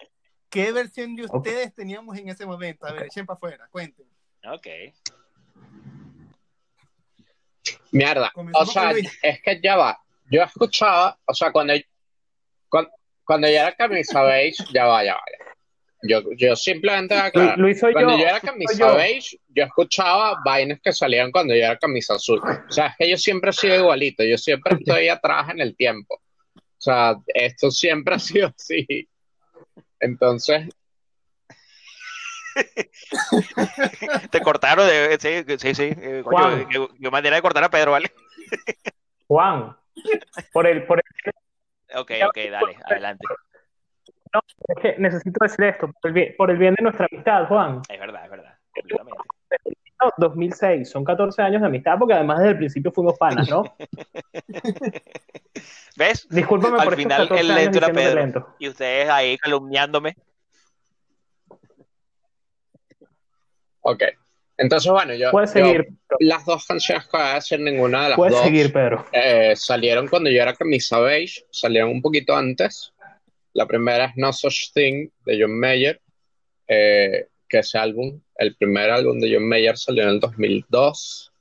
¿Qué versión de ustedes teníamos en ese momento? A ver, echen para afuera, cuenten. Ok. Mierda. O sea, es que ya va. Yo escuchaba, o sea, cuando, cuando, cuando yo era camisa beige, ya va, ya va. Yo, yo simplemente cuando yo, era camisa yo. beige, yo escuchaba vainas que salían cuando yo era camisa azul. O sea, es que yo siempre he sido igualito, yo siempre estoy atrás en el tiempo. O sea, esto siempre ha sido así. Entonces, Te cortaron de. Sí, sí, sí. Eh, coño, qué, manera de cortar a Pedro, ¿vale? Juan, por el, por el. Ok, ok, dale, adelante. No, es que necesito decir esto, por el, bien, por el bien de nuestra amistad, Juan. Es verdad, es verdad, 2006, son 14 años de amistad porque además desde el principio fuimos panas, ¿no? ¿Ves? Discúlpame Al por final el lento era Pedro. Y ustedes ahí calumniándome. Ok. Entonces, bueno, yo, seguir, las dos canciones que voy a decir, ninguna de las Puedes dos seguir, Pedro. Eh, salieron cuando yo era camisa beige, salieron un poquito antes. La primera es No Such Thing de John Mayer, eh, que ese álbum, el primer álbum de John Mayer salió en el 2002,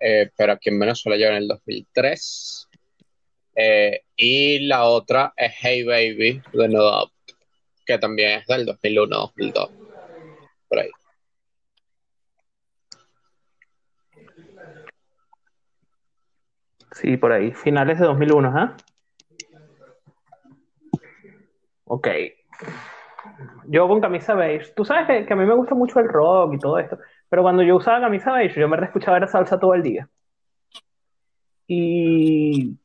eh, pero aquí en Venezuela llegó en el 2003. y la otra es Hey Baby de No Doubt, que también es del 2001-2002, por ahí. Sí, por ahí. Finales de 2001, ¿ah? Ok. Yo con camisa beige. Tú sabes que, a mí me gusta mucho el rock y todo esto. Pero cuando yo usaba camisa beige, yo me escuchaba la salsa todo el día. Y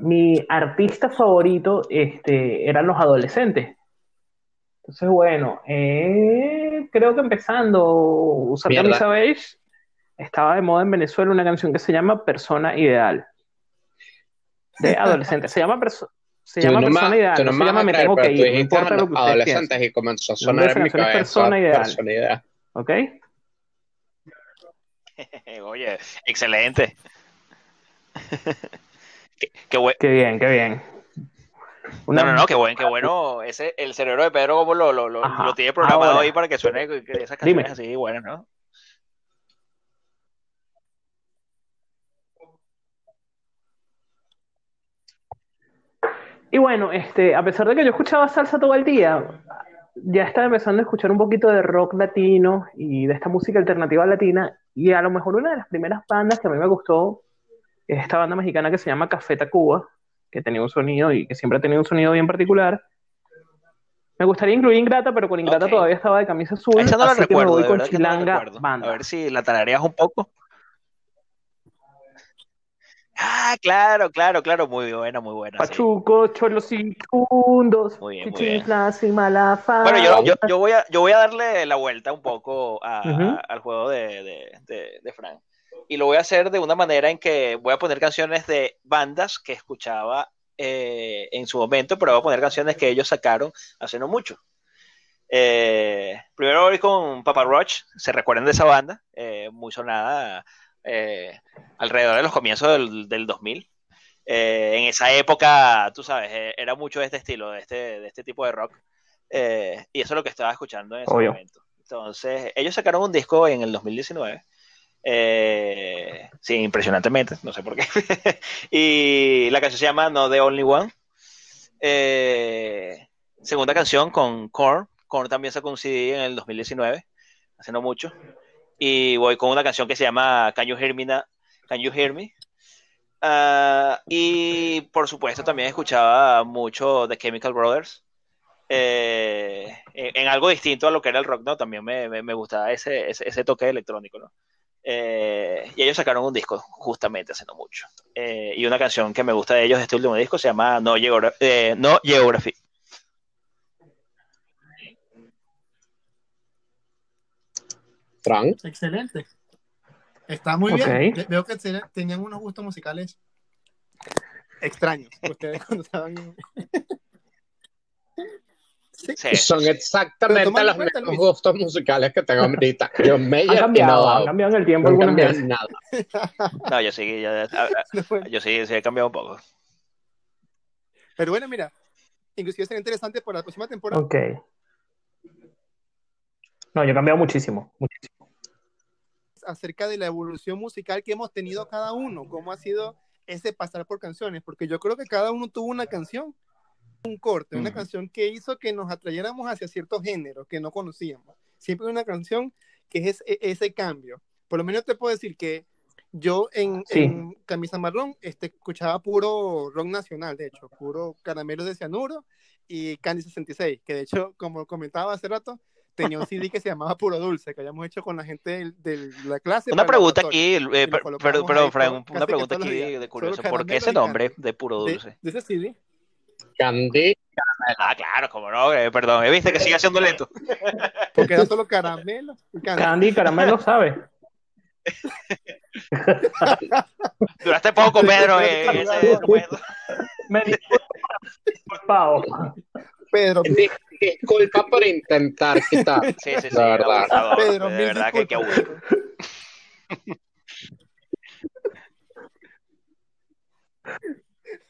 mi artista favorito este, eran los adolescentes. Entonces, bueno, eh, creo que empezando usar camisa beige, estaba de moda en Venezuela una canción que se llama Persona Ideal. de adolescentes. Se llama, se llama persona ideal. No se llama me tengo que ir. No importa lo que adolescentes y comenzó a sonar en mi cabeza. Persona ideal. Persona ideal. ¿Ok? Oye, excelente. qué, qué, bien, qué bien. No, no, no, qué bueno, qué bueno. Ese, el cerebro de Pedro como lo, lo, lo, tiene programado ahí para que suene esas canciones así buenas, ¿no? Y bueno, este, a pesar de que yo escuchaba salsa todo el día, ya estaba empezando a escuchar un poquito de rock latino y de esta música alternativa latina. Y a lo mejor una de las primeras bandas que a mí me gustó es esta banda mexicana que se llama Café Tacuba, que tenía un sonido y que siempre ha tenido un sonido bien particular. Me gustaría incluir Ingrata, pero con Ingrata todavía estaba de camisa azul. Esa no recuerdo, que me voy con Chilanga Banda. A ver si la tarareas un poco. Ah, claro, claro, claro, muy buena, muy buena. Pachuco, sí. cholos y muy bien, muy bien. y mala Bueno, yo, yo, yo, voy a, yo voy a darle la vuelta un poco a, al juego de, de, de, de Frank y lo voy a hacer de una manera en que voy a poner canciones de bandas que escuchaba eh, en su momento, pero voy a poner canciones que ellos sacaron hace no mucho. Eh, primero voy con Papa Roach, se recuerdan de esa banda, eh, muy sonada alrededor de los comienzos del, del 2000. en esa época, tú sabes, era mucho de este estilo, de este, de este tipo de rock. y eso es lo que estaba escuchando en ese momento. Entonces, ellos sacaron un disco en el 2019 eh, sí, impresionantemente, no sé por qué. y la canción se llama No The Only One. Eh, segunda canción con Korn. Korn también sacó un CD en el 2019, hace no mucho. Y voy con una canción que se llama Can You Hear Me? Can you hear me? Ah, y por supuesto también escuchaba mucho The Chemical Brothers. Eh, en, algo distinto a lo que era el rock, ¿no? También me, me, gustaba ese, ese, ese, toque electrónico, ¿no? Eh, y ellos sacaron un disco justamente hace no mucho. Eh, y una canción que me gusta de ellos de este último disco se llama No, eh, no Geography. Excelente. Está muy bien. Veo que tenían unos gustos musicales extraños. Ustedes cuando estaban. Son exactamente los mismos gustos musicales que tengo ahorita. Yo me ha cambiado, cambiado en el tiempo no nada. No, yo sí, yo, yo sí, sí he cambiado un poco. Pero bueno, mira, inclusive sería interesante por la próxima temporada. Ok. No, yo he cambiado muchísimo, muchísimo. Acerca de la evolución musical que hemos tenido cada uno, cómo ha sido ese pasar por canciones, porque yo creo que cada uno tuvo una canción un corte, una canción que hizo que nos atrayéramos hacia ciertos géneros que no conocíamos. Siempre una canción que es e, ese cambio. Por lo menos te puedo decir que yo en, Camisa Marrón este, escuchaba puro rock nacional, de hecho, puro Caramelo de Cianuro y Candy 66, que de hecho, como comentaba hace rato, tenía un CD que se llamaba Puro Dulce, que habíamos hecho con la gente de, la clase. Una pregunta aquí, eh, pero, una pregunta aquí de curioso, ¿por qué ese nombre de Puro Dulce? de ese CD. Candy caramelo. Ah, claro, como no, eh, perdón, ¿eh? viste que sigue siendo lento. Porque era solo caramelo. Candy, caramelo, ¿sabe? Duraste poco, Pedro, eh, ese documento. Me Pau. Pedro. Disculpa por intentar quitar. Sí, sí, sí. La verdad. Pedro, de verdad que, que aburrido.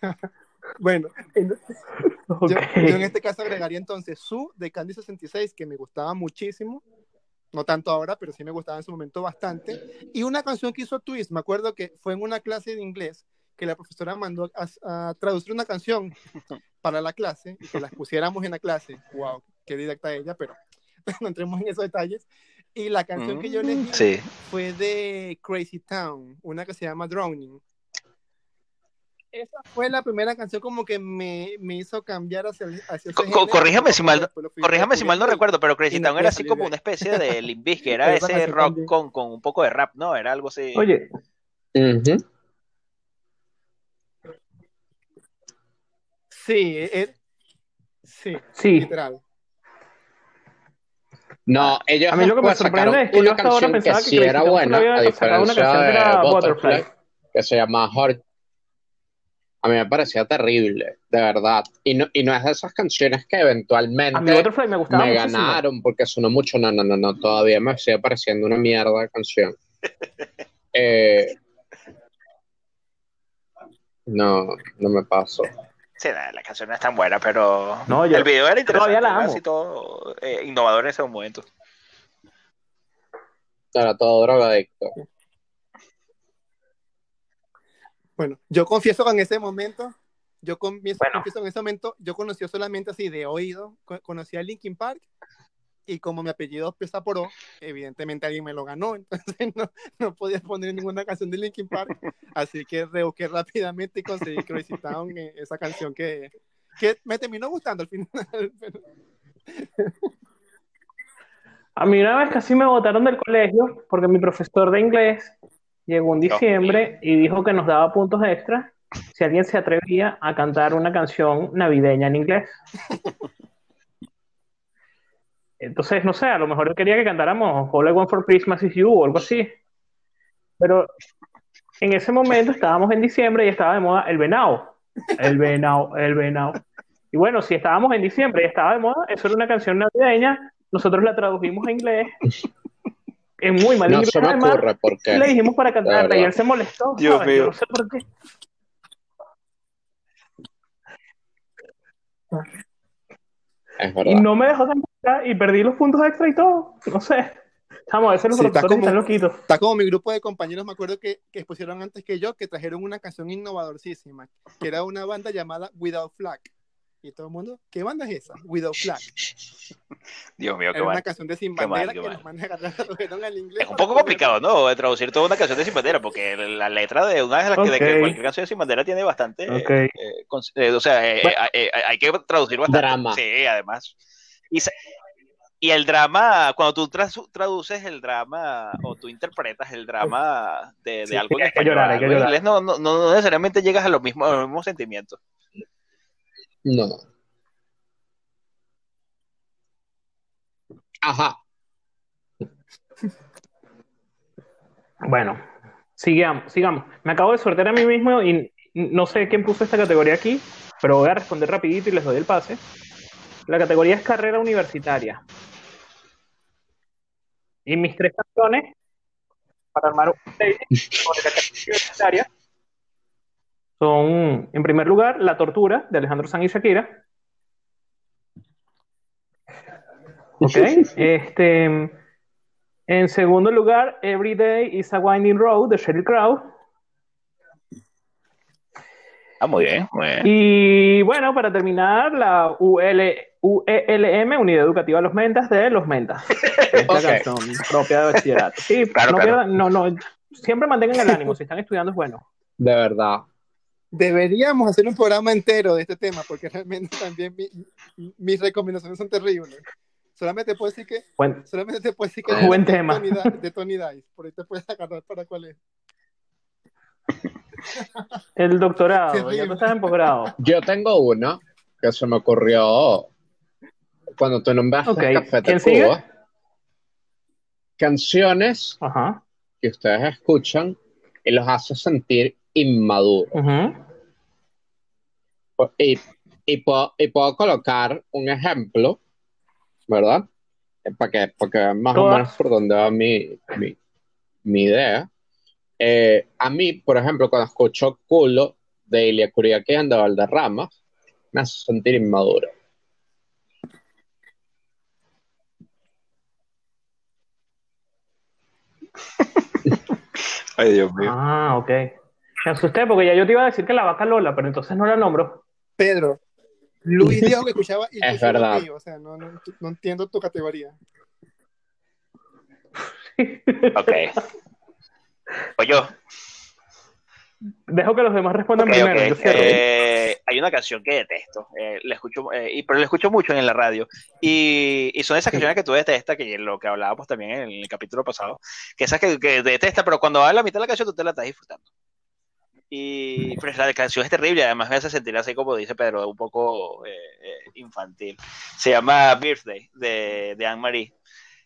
Bueno, yo, en este caso agregaría entonces su de Candy 66, que me gustaba muchísimo. No tanto ahora, pero sí me gustaba en su momento bastante. Y una canción que hizo Twist, me acuerdo que fue en una clase de inglés que la profesora mandó a, traducir una canción para la clase y que la pusiéramos en la clase. ¡Wow! Qué directa ella, pero no entremos en esos detalles. Y la canción que yo elegí sí. fue de Crazy Town, una que se llama Drowning esa fue la primera canción como que me, me hizo cambiar hacia, hacia ese corríjame si mal corríjame si mal no recuerdo pero Crazy Town era así como una especie de Limbisk que era ese rock con, con, un poco de rap no era algo así oye sí er, sí sí literal no, ellos a mí lo que me sorprende es que yo hasta ahora pensaba que, sí era buena, a diferencia de Butterfly, que se llama Hard a mí me parecía terrible, de verdad. Y no, y no es de esas canciones que eventualmente me, ganaron porque sonó mucho. No, no, no, no, todavía me sigue pareciendo una mierda de canción. Eh, no, no me paso. Sí, la, canción no es tan buena, pero el video era interesante. La amo. todo eh, innovador en ese momento. Era todo drogadicto. Bueno, yo confieso que en ese momento, yo confieso, en ese momento, yo conocí solamente así de oído, conocí a Linkin Park y como mi apellido empieza por O, evidentemente alguien me lo ganó, entonces no, no podía poner ninguna canción de Linkin Park, así que rebusqué rápidamente y conseguí que recitaron eh, esa canción que, que me terminó gustando al final. A mí una vez casi me botaron del colegio porque mi profesor de inglés llegó en diciembre y dijo que nos daba puntos extra si alguien se atrevía a cantar una canción navideña en inglés. Entonces, no sé, a lo mejor él quería que cantáramos All I Want for Christmas is You o algo así. Pero en ese momento estábamos en diciembre y estaba de moda el venado. El venado, el venado. Y bueno, si estábamos en diciembre y estaba de moda, eso era una canción navideña, nosotros la tradujimos a inglés es muy mal no se me ocurre por qué. Le dijimos para cantarla y él se molestó. Dios mío. Yo no sé por qué. Es verdad. Y no me dejó cantar y perdí los puntos extra y todo. No sé. Vamos, a veces los sí, profesores están loquitos. Está como mi grupo de compañeros, me acuerdo que, que expusieron antes que yo, que trajeron una canción innovadorcísima, que era una banda llamada Without Flag. Y todo el mundo, ¿qué banda es esa? Without Flag. Dios mío, qué Era una canción de Sin Bandera que los manes al inglés. Es un poco complicado, ¿no? De traducir toda una canción de Sin Bandera, porque la letra de una de las que, de que cualquier canción de Sin Bandera tiene bastante. Eh, eh, o sea, eh, hay que traducir bastante. Drama. Sí, además. Y, y el drama, cuando tú traduces el drama o tú interpretas el drama de, de algo en español, llorar, en inglés no, no, no, necesariamente llegas a los mismos, a los mismos sentimientos. No. Ajá. Bueno, sigamos, sigamos. Me acabo de sortear a mí mismo y no sé quién puso esta categoría aquí, pero voy a responder rapidito y les doy el pase. La categoría es carrera universitaria. Y mis tres canciones para armar un playlist sobre la carrera universitaria son, en primer lugar, La Tortura de Alejandro San y Shakira. Ok. Este, en segundo lugar, Every Day is a Winding Road de Sheryl Crow. Ah, muy bien, muy bien. Y bueno, para terminar, la UL, UELM, Unidad Educativa de Los Mentas, de Los Mentas. Esta canción propia de bachillerato. Sí, no, no, no, siempre mantengan el ánimo, si están estudiando es bueno. De verdad. Deberíamos hacer un programa entero de este tema, porque realmente también mis recomendaciones son terribles. Solamente puedo decir que. solamente te puedo decir que. Buen tema. de Tony Dice. Por ahí te puedes agarrar para cuál es. El doctorado. Ya tú estás en posgrado. Yo tengo una que se me ocurrió cuando tú nombraste okay. Café de Cuba. Canciones que ustedes escuchan y los hace sentir inmaduro. y, y, puedo, y, puedo, colocar un ejemplo, ¿verdad? Para que, para que más o menos por donde va mi, mi, mi idea. Eh, a mí, por ejemplo, cuando escucho culo de Ilia Curiaquian de Valderrama, me hace sentir inmaduro. Ay, Dios mío. Ah, ok. Me asusté porque ya yo te iba a decir que la vaca Lola, pero entonces no la nombro. Pedro, Luis dijo que escuchaba y es verdad. o sea, no, no, no, entiendo tu categoría. ok. O yo. Dejo que los demás respondan primero. Eh, hay una canción que detesto, eh, la escucho, eh, pero la escucho mucho en la radio. Y, y son esas canciones que tú detestas, que lo que hablábamos también en el capítulo pasado, que esas que, que detestas, pero cuando va a la mitad de la canción tú te la estás disfrutando. Y pues, la canción es terrible, además me hace sentir así como dice Pedro, un poco eh, eh, infantil. Se llama Birthday de, de Anne-Marie.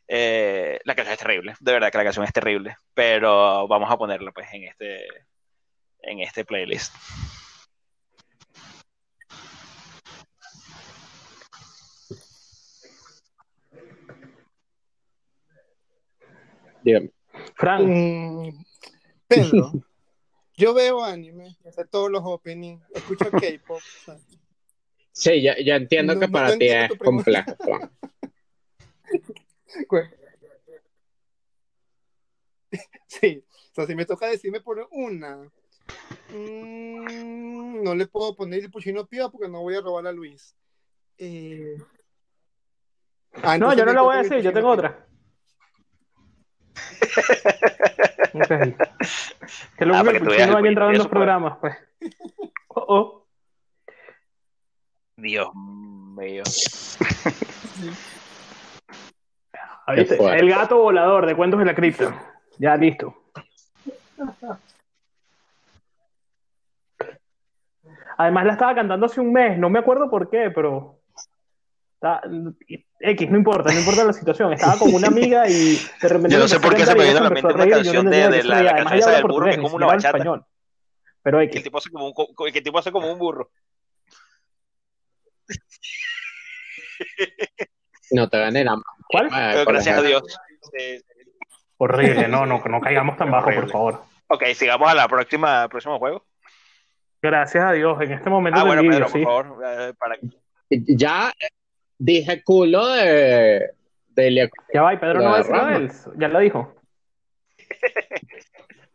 Eh, la canción es terrible, de verdad que la canción es terrible, pero vamos a ponerla pues en este, en este playlist. Bien. Fran. Mm, Pedro. yo veo anime, sé todos los openings, escucho K-pop. Sí, ya, ya entiendo No- que no para ti es complejo. Sí, o sea, si me toca decirme por una, mm, no le puedo poner el puchino pío porque no voy a robar a Luis. Eh, ah, No, yo no la voy a decir, yo tengo Pío. otra. Que lo Ah, que que no haya entrado en los programas, pues. Oh, oh. Dios mío. El gato volador de Cuentos de la Cripta. Ya listo. Además la estaba cantando hace un mes, no me acuerdo por qué, pero está- X, no importa, no importa la situación. Estaba con una amiga y de repente Yo no me sé por qué se me ella a la mente una canción de, de la, la habla del burro, que como una bachata. español. Pero X. el tipo hace como un, el tipo hace como un burro. No te gané la ¿Cuál? Pero por gracias a. Dios. Horrible, no, no, no caigamos tan bajo, por favor. Ok, sigamos a la próxima, próximo juego. Gracias a Dios, en este momento Ah, bueno, envidio, Pedro, por sí. favor, eh, para Ya dije culo de, de Ya va, y Pedro no va a decir Rama. él, ya lo dijo.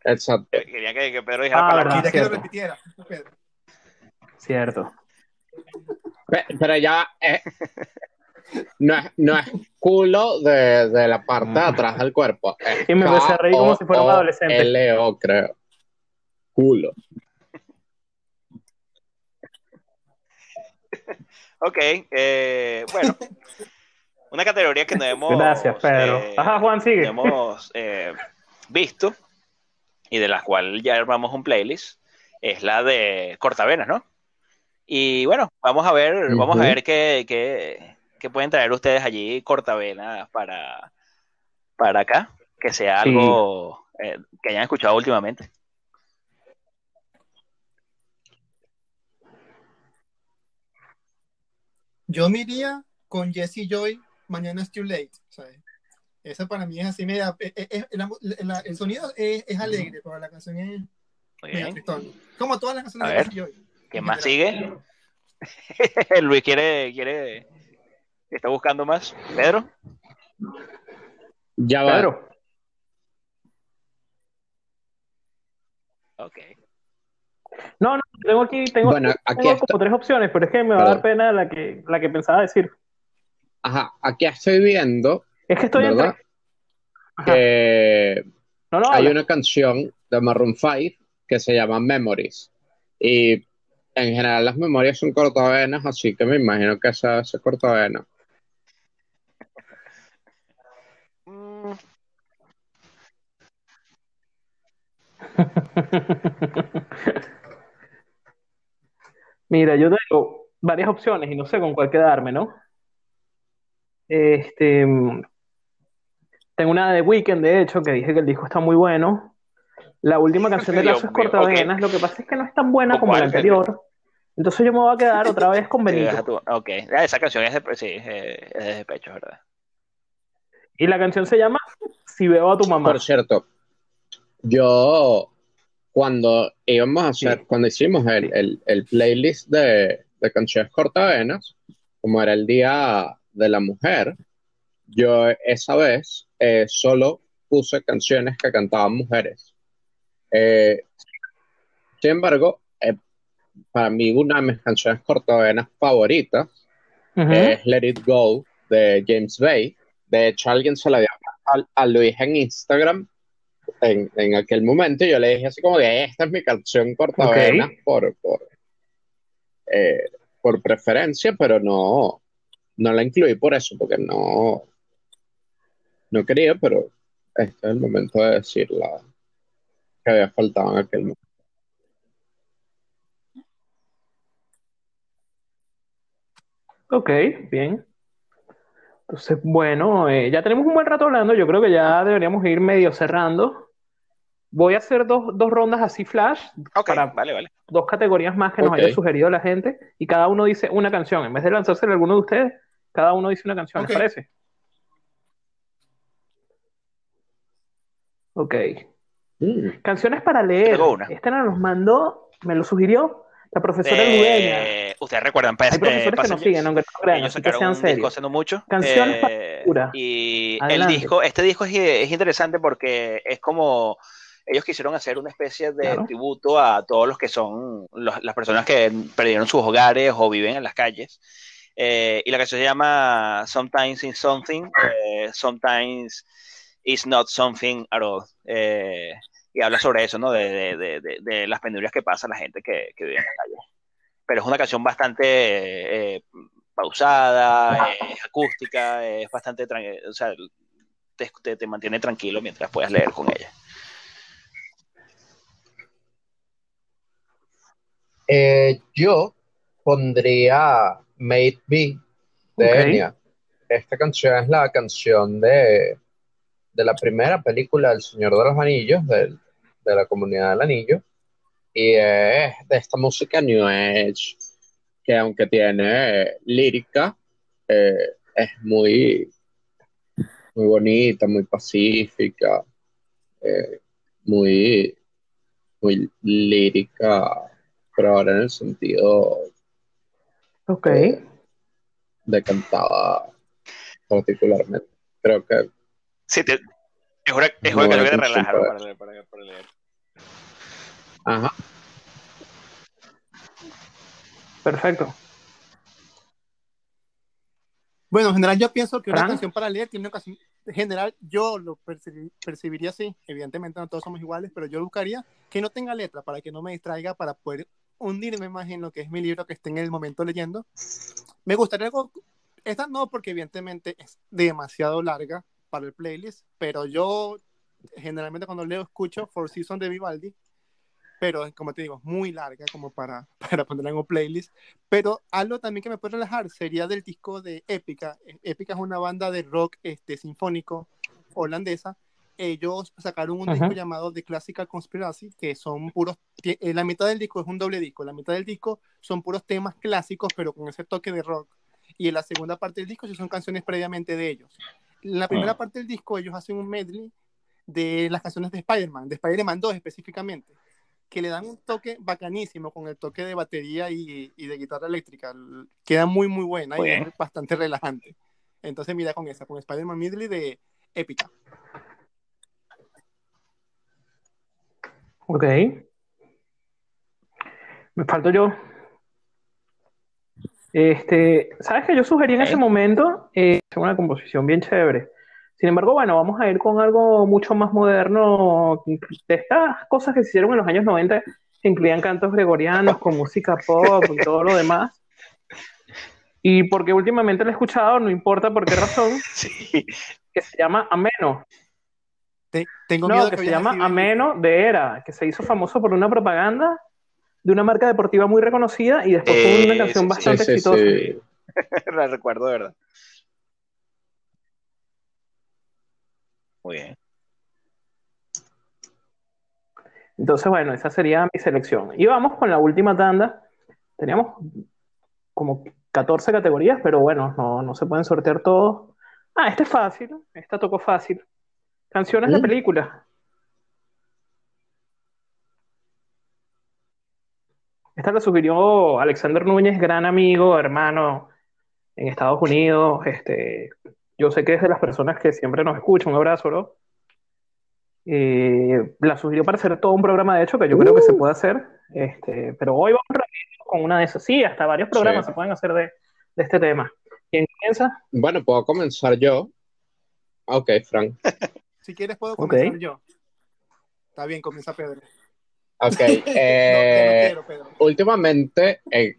Exacto. quería que, que Pedro dijera Ah, palabras. verdad. Quería que lo cierto. repitiera. Pedro. Cierto. Pe- Pero ya eh, no, es, no es culo de, de la parte de atrás del cuerpo. Es Y me empecé a reír como si fuera un adolescente. L-O, creo. Culo. Ok, eh, bueno. Una categoría que no hemos, Gracias, Pedro. eh, Ajá, Juan, sigue. no hemos eh, visto y de la cual ya armamos un playlist es la de cortavenas, ¿no? Y bueno, vamos a ver, vamos a ver qué, qué- qué pueden traer ustedes allí cortavenas para, para acá, que sea Sí. algo eh, que hayan escuchado últimamente. Yo me iría con Jesse Joy, Mañana es Too Late. ¿sabes? Esa para mí es así, media, eh, eh, eh, la- la- el sonido es, es alegre, pero la canción es media. Como todas las canciones A de ver. Jesse Joy. ¿Quién en más sigue? Luis quiere, quiere, está buscando más. Pedro. Ya va. Pedro. Ok. No, no, tengo aquí, tengo, Bueno, aquí tengo como tres opciones, pero es que me va a dar pena la que, la que pensaba decir. Ajá, aquí estoy viendo Es que estoy ¿verdad? entre. No, no, hay habla. una canción de Maroon 5 que se llama Memories. Y en general las memorias son cortavenas, así que me imagino que esa es cortavena. Mira, yo tengo varias opciones y no sé con cuál quedarme, ¿no? Este, mm, tengo una de Weekend, de hecho, que dije que el disco está muy bueno. La última canción de Lazo es cortavenas, lo que pasa es que no es tan buena ¿Con como la anterior. Entonces yo me voy a quedar otra vez con Benito. Ok, Ah, esa canción es de, sí, es de despecho, ¿verdad? Y la canción se llama Si veo a tu mamá. Por cierto, yo cuando íbamos a hacer, Sí. cuando hicimos el, el- el playlist de, de canciones cortavenas, como era el Día de la Mujer, yo esa vez eh, solo puse canciones que cantaban mujeres. Eh, sin embargo, eh, para mí una de mis canciones cortavenas favoritas Ujú. es Let It Go de James Bay. De hecho, alguien se la dio a, a Luis en Instagram en, en aquel momento yo le dije así como que esta es mi canción cortavena Ok. por, por, eh, por preferencia, pero no, no la incluí por eso, porque no, no quería, pero este es el momento de decirla que había faltado en aquel momento. Ok, bien. Entonces, bueno, eh, ya tenemos un buen rato hablando. Yo creo que ya deberíamos ir medio cerrando. Voy a hacer dos, dos rondas así flash Ok, para vale, vale. dos categorías más que nos haya sugerido la gente y cada uno dice una canción. En vez de lanzársela a alguno de ustedes, cada uno dice una canción, ¿les Ok. parece? Ok. Mm. Canciones para leer. Esta nos mandó, me lo sugirió la profesora eh, Ustedes recuerdan, Hay profesores que nos siguen, aunque no crean, ellos que sean haciendo mucho. Canciones eh, para Y el disco, este disco es, interesante porque es como ellos quisieron hacer una especie de tributo a todos los que son las personas que perdieron sus hogares o viven en las calles. Eh, y la canción se llama Sometimes in Something, eh, Sometimes It's Not Something at All. Eh, y habla sobre eso, ¿no? De, de, de, de, las penurias que pasa la gente que, que, vive en la calle. Pero es una canción bastante pausada, es acústica, es bastante, o sea, te, te, mantiene tranquilo mientras puedas leer con ella. Yo pondría Made Be de Enya. Esta canción es la canción de, de la primera película El Señor de los Anillos, de, de la comunidad del anillo, y es de esta música New Age, que aunque tiene lírica, eh, es muy, muy bonita, muy pacífica, eh, muy, muy lírica, pero ahora en el sentido Ok. de cantada particularmente. Creo que. Sí, te, es una, es una canción que te relaja para, leer, para, para leer. Ajá. Perfecto. Bueno, en general yo pienso que una canción para leer tiene una ocasión, en general yo lo percibiría así, evidentemente no todos somos iguales, pero yo buscaría que no tenga letra para que no me distraiga para poder hundirme más en lo que es mi libro que esté en el momento leyendo. Me gustaría algo, esta no porque evidentemente es demasiado larga para el playlist, pero yo generalmente cuando leo escucho Four Seasons de Vivaldi, pero como te digo, es muy larga como para, para ponerla en un playlist. Pero algo también que me puede relajar sería del disco de Épica. Épica es una banda de rock este, sinfónico holandesa ellos sacaron un disco llamado The Classical Conspiracy, que son puros, eh, la mitad del disco es un doble disco, la mitad del disco son puros temas clásicos, pero con ese toque de rock, y en la segunda parte del disco sí son canciones previamente de ellos. En la primera ah. parte del disco ellos hacen un medley de las canciones de Spider-Man, de Spider-Man 2 específicamente, que le dan un toque bacanísimo con el toque de batería y, y de guitarra eléctrica. Queda muy, muy buena y es bastante relajante. Entonces mira con esa, con Spider-Man Medley de Épica. Ok. Me falto yo. Este, ¿sabes que yo sugerí en ese momento eh, una composición bien chévere? Sin embargo, bueno, vamos a ir con algo mucho más moderno, de estas cosas que se hicieron en los años 90, que incluían cantos gregorianos con música pop y todo lo demás. Y porque últimamente lo he escuchado, no importa por qué razón, que se llama Ameno tengo no, miedo que, se llama Ameno de Era, que se hizo famoso por una propaganda de una marca deportiva muy reconocida y después fue una canción bastante exitosa. La recuerdo, de verdad. Muy bien. Entonces, bueno, esa sería mi selección. Y vamos con la última tanda. Teníamos como 14 categorías, pero bueno, no, no se pueden sortear todos. Ah, este es fácil. Esta tocó fácil. Canciones de ¿Mm? películas. Esta la sugirió Alexander Núñez, gran amigo, hermano en Estados Unidos. Este, yo sé que es de las personas que siempre nos escuchan. Un abrazo, ¿no? Eh, la sugirió para hacer todo un programa, de hecho, que yo creo que se uh. puede hacer. Este, pero hoy vamos con una de esas. Sí, hasta varios programas se pueden hacer de, de, este tema. ¿Quién comienza? Bueno, puedo comenzar yo. Ok, Frank. Si quieres puedo comenzar yo. Está bien, comienza Pedro. Ok. Eh, últimamente, en,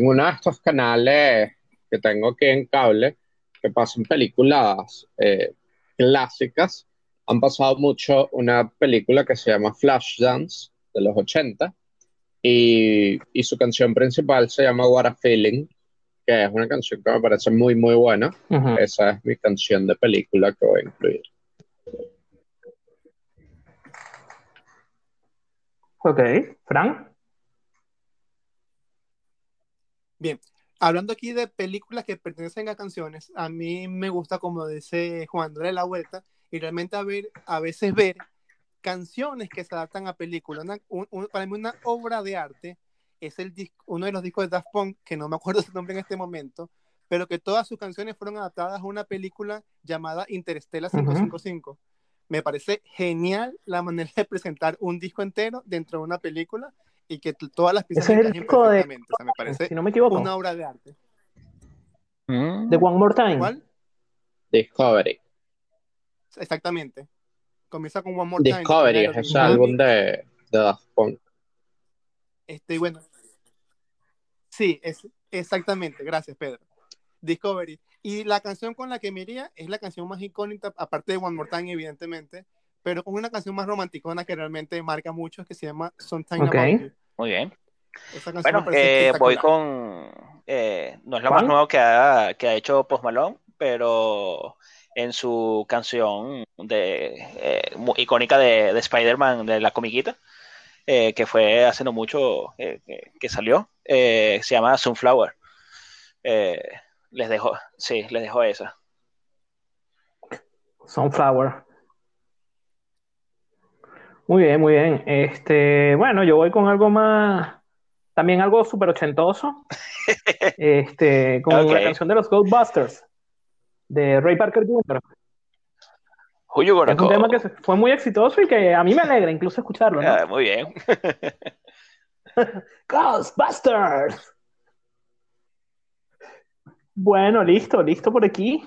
uno de estos canales que tengo aquí en cable, que pasan películas eh, clásicas, han pasado mucho una película que se llama Flashdance de los 80 y, y, su canción principal se llama What a Feeling, que es una canción que me parece muy, muy buena. Esa es mi canción de película que voy a incluir. Ok, Frank. Bien, hablando aquí de películas que pertenecen a canciones, a mí me gusta, como dice Juan, darle la vuelta y realmente a, ver, a veces ver canciones que se adaptan a películas. para mí una obra de arte es el uno de los discos de Daft Punk, que no me acuerdo su nombre en este momento, pero que todas sus canciones fueron adaptadas a una película llamada Interstellar 555. Me parece genial la manera de presentar un disco entero dentro de una película y que todas las piezas Ese es el disco de... me parece si no me equivoco. una obra de arte. Mm. De One More Time. ¿Cuál? Discovery. Exactamente. Comienza con One More Time. Discovery es ese álbum de, de Daft Punk. Este, bueno. Sí, es, exactamente. Gracias, Pedro. Discovery. Y la canción con la que me iría es la canción más icónica, aparte de One More Time, evidentemente, pero con una canción más romanticona que realmente marca mucho, que se llama Sometime okay. About You. Muy bien. Bueno, eh, voy con. Eh, no es la más nueva que ha, que ha hecho Post Malone, pero en su canción de, eh, icónica de, de Spider-Man, de la comiquita, eh, que fue hace no mucho eh, que, salió, se llama Sunflower. Les dejo, sí, les dejo esa. Sunflower. Muy bien, muy bien. Este, bueno, yo voy con algo más, también algo súper ochentoso. este, con la canción de los Ghostbusters de Ray Parker Jr. es un tema que fue muy exitoso y que a mí me alegra incluso escucharlo. ¿no? Ah, muy bien. Ghostbusters. Bueno, listo, listo por aquí.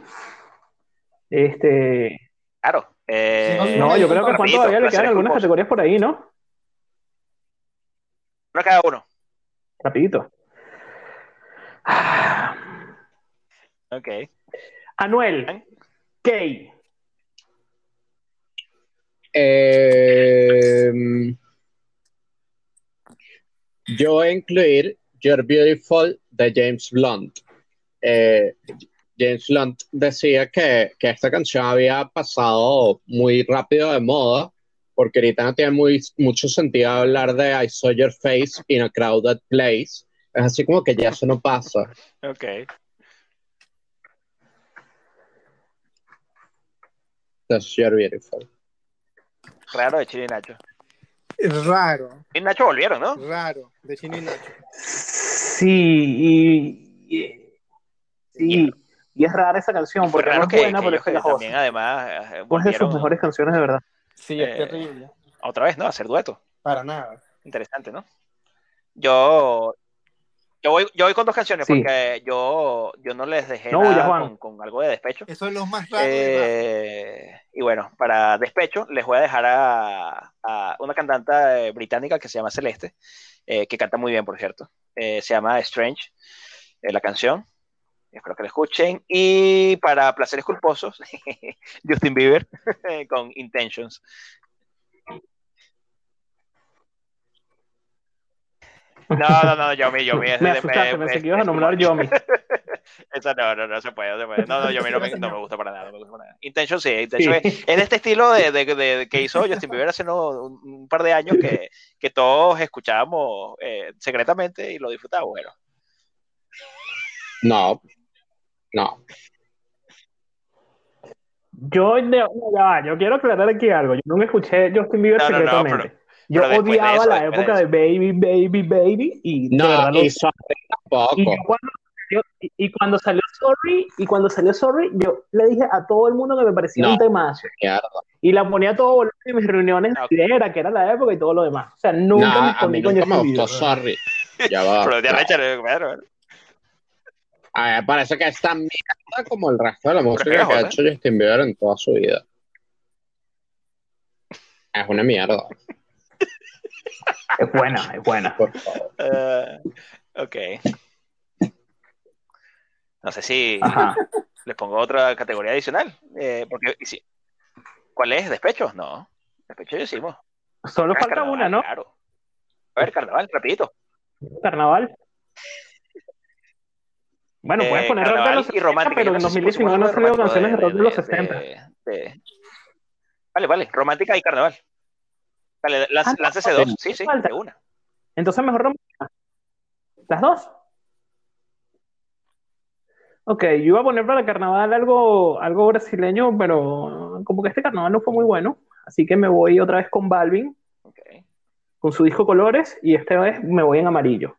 Este. Claro. Eh, no, yo creo que Juan todavía le quedan algunas categorías por ahí, ¿no? Uno cada uno. Rapidito. ok. Anuel, ¿qué? Em, yo voy a incluir You're Beautiful de James Blunt. Eh, James Blunt decía que, esta canción había pasado muy rápido de moda, porque ahorita no tiene muy, mucho sentido hablar de I saw your face in a crowded place. Es así como que ya eso no pasa. Ok. That's You're Beautiful. Raro de Chino y Nacho. Raro. Y Nacho volvieron, ¿no? Raro, de Chino y Nacho. Sí, y, sí, y es rara esa canción, porque no es que, buena, pero es que también, además, eh, Una de sus mejores canciones, de verdad. Sí, es eh, terrible. Otra vez, ¿no? Hacer dueto. Para nada. Interesante, ¿no? Yo yo voy, yo voy con dos canciones porque yo, yo no les dejé nada con, algo de despecho. Eso es lo más raro. Eh, y bueno, para despecho les voy a dejar a, una cantante británica que se llama Celeste, eh, que canta muy bien, por cierto. Eh, se llama Strange, la canción. Espero que la escuchen. Y para placeres culposos, Justin Bieber con Intentions. No, no, no, Yomi, Yomi. me asustaste, me, pensé que ibas a nombrar Yomi. Esa no, no, no se puede, no se puede. No, no, Yomi no me, no me gusta para nada. No me gusta para nada. Intention sí, Intention sí. Es, de este estilo de, de, de, que hizo Justin Bieber hace no, un, un, par de años que, que todos escuchábamos eh, secretamente y lo disfrutábamos. Bueno. No, no. Yo, ya, yo quiero aclarar aquí algo. Yo no me escuché Justin Bieber no, secretamente. No, no, pero, yo odiaba la época de, Baby, Baby, Baby. Y no, y, cuando, y, cuando salió Sorry, y cuando salió Sorry, yo le dije a todo el mundo que me parecía un temazo. Y la ponía todo en mis reuniones de era que era la época y todo lo demás. O sea, nunca me escondí con me gustó Sorry. Ya va. Pero te claro. A parece que es tan mierda como el resto de la música que ha hecho Justin Bieber en toda su vida. Es una mierda. Es buena, es buena. Por favor. Uh, ok. No sé si les pongo otra categoría adicional. Eh, porque, sí. ¿Cuál es? ¿Despecho? No. Despecho ya hicimos. Solo ah, falta una, ¿no? Claro. A ver, carnaval, rapidito. Carnaval. Bueno, puedes eh, poner rock de los 60, pero en 2019 no han salido canciones de rock de, los 60. Vale, vale, romántica y carnaval. Dale, las, ah, ese dos. Sí, sí, de una. Entonces mejor romántica. ¿Las dos? Ok, yo iba a poner para carnaval algo, algo brasileño, pero como que este carnaval no fue muy bueno, así que me voy otra vez con Balvin, con su disco Colores, y esta vez me voy en amarillo.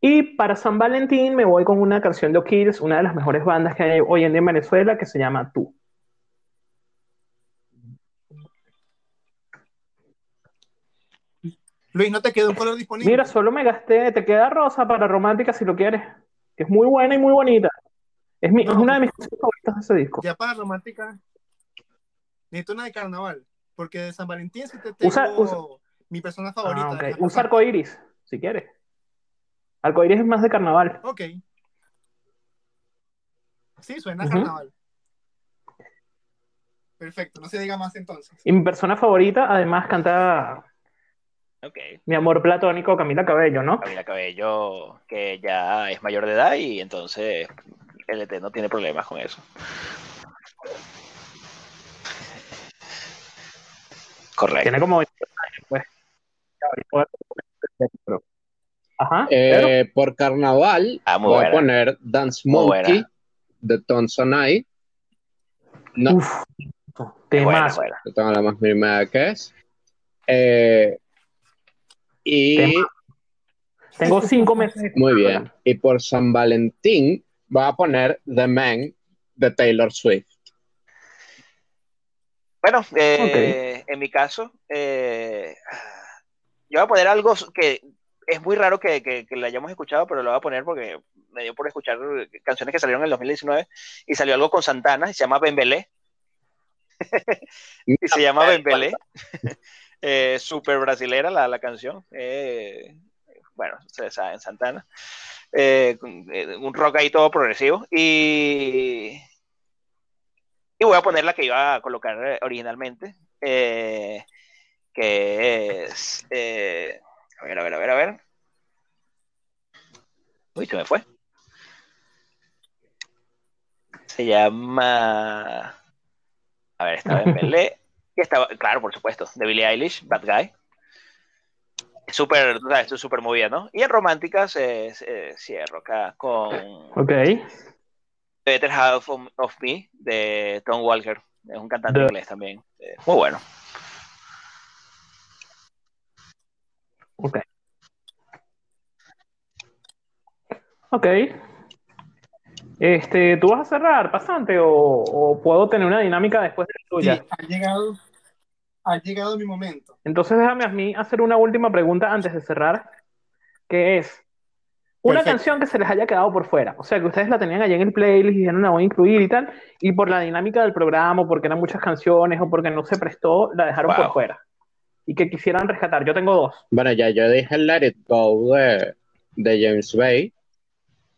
Y para San Valentín me voy con una canción de O'Kills, una de las mejores bandas que hay hoy en día en Venezuela, que se llama Tú. Luis, ¿no te quedó un color disponible? Mira, solo me gasté, te queda rosa para romántica si lo quieres, que es muy buena y muy bonita. Es, mi, es una de mis canciones favoritas de ese disco. Ya para romántica, necesito una de carnaval, porque de San Valentín sí te tengo Usa- usa- mi persona favorita. Ah, ok. de la Usa arcoiris, si quieres. Arcoiris es más de carnaval. Ok. Sí, suena a carnaval. Perfecto, no se diga más entonces. Y mi persona favorita, además, canta Ok. Mi amor platónico, Camila Cabello, ¿no? Camila Cabello, que ya es mayor de edad y entonces LT no tiene problemas con eso. Correcto. Tiene como 20 años, pues. Pero- Ajá. pero- Eh, por carnaval, Ah, voy buena. a poner Dance Monkey de Tonsanai. No, Uf, buena, buena. no tengo la más mínima idea qué es. Eh, y Tema. Tengo cinco meses. muy bien. Y por San Valentín, voy a poner The Man de Taylor Swift. Bueno, eh, en mi caso, eh, yo voy a poner algo que es muy raro que, que, que lo hayamos escuchado, pero lo voy a poner porque me dio por escuchar canciones que salieron en el 2019 y salió algo con Santana, y se llama Bembelé. y se llama Bembelé. eh, super brasilera la, la canción. Eh, bueno, ustedes saben, Santana. Eh, eh, un rock ahí todo progresivo. Y, y voy a poner la que iba a colocar originalmente, eh, que es... a ver, a ver, a ver, a ver. Uy, se me fue. Se llama... A ver, estaba en Belé. Y estaba, claro, por supuesto, de Billie Eilish, Bad Guy. Súper, esto es súper movida, ¿no? Y en románticas eh, eh, cierro acá con Ok. Better Half of, Me de Tom Walker. Es un cantante inglés también. Eh, muy bueno. Ok. Ok. Este, ¿tú vas a cerrar, pasante, o, o puedo tener una dinámica después de la Sí, tuya? ha llegado, ha llegado mi momento. Entonces déjame a mí hacer una última pregunta antes de cerrar, que es una Perfecto. canción que se les haya quedado por fuera. O sea, que ustedes la tenían allá en el playlist y dijeron la voy a incluir y tal, y por la dinámica del programa, o porque eran muchas canciones, o porque no se prestó, la dejaron Wow. por fuera. Y que quisieran rescatar. Yo tengo dos. Bueno, ya yo dije Let It Go de, de James Bay,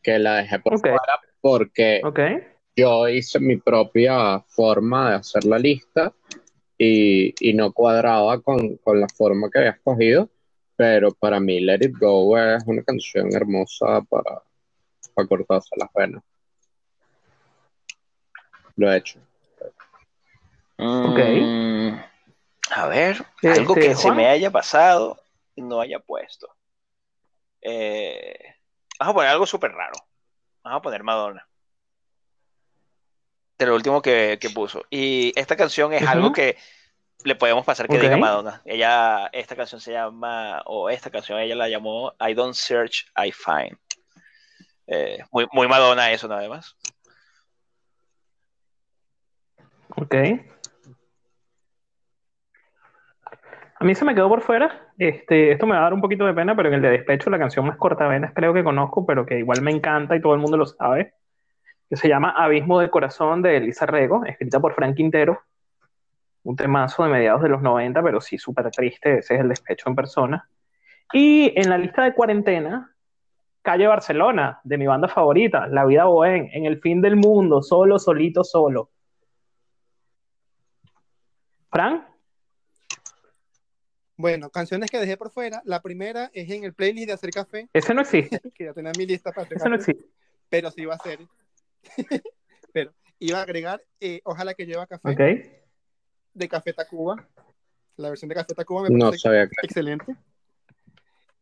que la dejé por Ok. fuera porque ¿Ok? yo hice mi propia forma de hacer la lista y, y no cuadraba con, con la forma que había escogido, pero para mí Let It Go es una canción hermosa para, para cortarse las venas. Lo he hecho. Ok. Mm, a ver, algo que se me haya pasado y no haya puesto. Eh, vamos a poner algo súper raro. Vamos a poner Madonna. De lo último que, que puso. Y esta canción es algo que le podemos pasar que diga Madonna. Ella, esta canción se llama, o esta canción ella la llamó I Don't Search, I Find. Eh, muy, muy Madonna eso nada más. Ok. A mí se me quedó por fuera. Este, esto me va a dar un poquito de pena, pero en el de despecho, la canción más cortavenas creo que conozco, pero que igual me encanta y todo el mundo lo sabe, que se llama Abismo de Corazón de Elisa Rego, escrita por Frank Quintero. Un temazo de mediados de los 90, pero sí súper triste. Ese es el despecho en persona. Y en la lista de cuarentena, Calle Barcelona, de mi banda favorita, La Vida Bohem, en el fin del mundo, solo, solito, solo. Fran, Bueno, canciones que dejé por fuera. La primera es en el playlist de Hacer Café, ese no existe, que ya tenía mi lista para hacer ese no existe. pero sí iba a ser. pero iba a agregar eh, Ojalá que lleva café Ok. de Café Tacuba. La versión de Café Tacuba me No parece sabía excelente.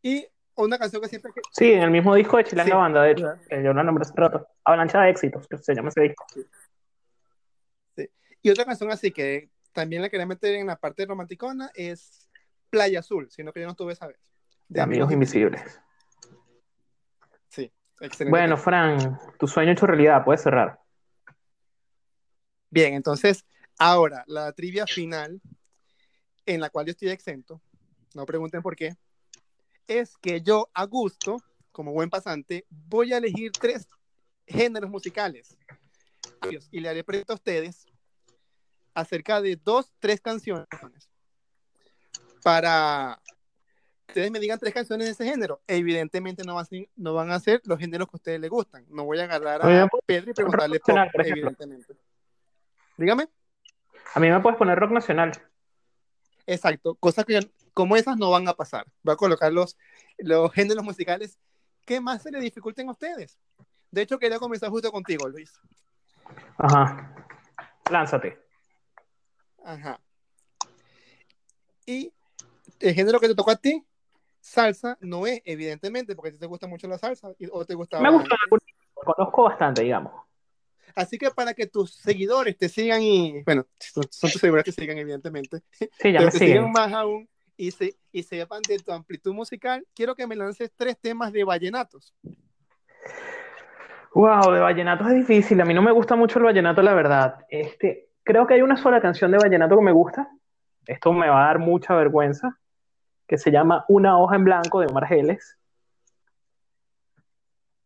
Y una canción que siempre Sí, en el mismo disco de Chilanga Sí. Banda, de hecho, que yo lo nombré hace rato. Avalancha de éxitos, que se llama ese disco. Y otra canción así que también la quería meter en la parte romanticona es Playa Azul, sino que yo no estuve esa vez. De Amigos Invisibles. Sí, excelente. Bueno, Fran, tu sueño hecho realidad, puedes cerrar. Bien, entonces, ahora, la trivia final, en la cual yo estoy exento, no pregunten por qué, es que yo, a gusto, como buen pasante, voy a elegir tres géneros musicales. Y le haré preguntas a ustedes acerca de dos, tres canciones para ustedes me digan tres canciones de ese género. Evidentemente no, no van a ser los géneros que a ustedes les gustan. No voy a agarrar a Pedro y preguntarle pop, evidentemente. Dígame. A mí me puedes poner rock nacional. Exacto, cosas que como esas no van a pasar. Voy a colocar los, los géneros musicales que más se les dificulten a ustedes. De hecho, quería comenzar justo contigo, Luis. Ajá. Lánzate. Ajá. Y el género que te tocó a ti, salsa, no es, evidentemente, porque a ti te gusta mucho la salsa o te gusta. Me gusta, conozco bastante, digamos. Así que para que tus seguidores te sigan y, bueno, son, tus seguidores que sigan, evidentemente. Sí, ya me te siguen. más aún y, se, y sepan de tu amplitud musical, quiero que me lances tres temas de vallenatos. Wow, de vallenatos es difícil. A mí no me gusta mucho el vallenato, la verdad. Este, creo que hay una sola canción de vallenato que me gusta. Esto me va a dar mucha vergüenza. Que se llama Una hoja en blanco de Omar Geles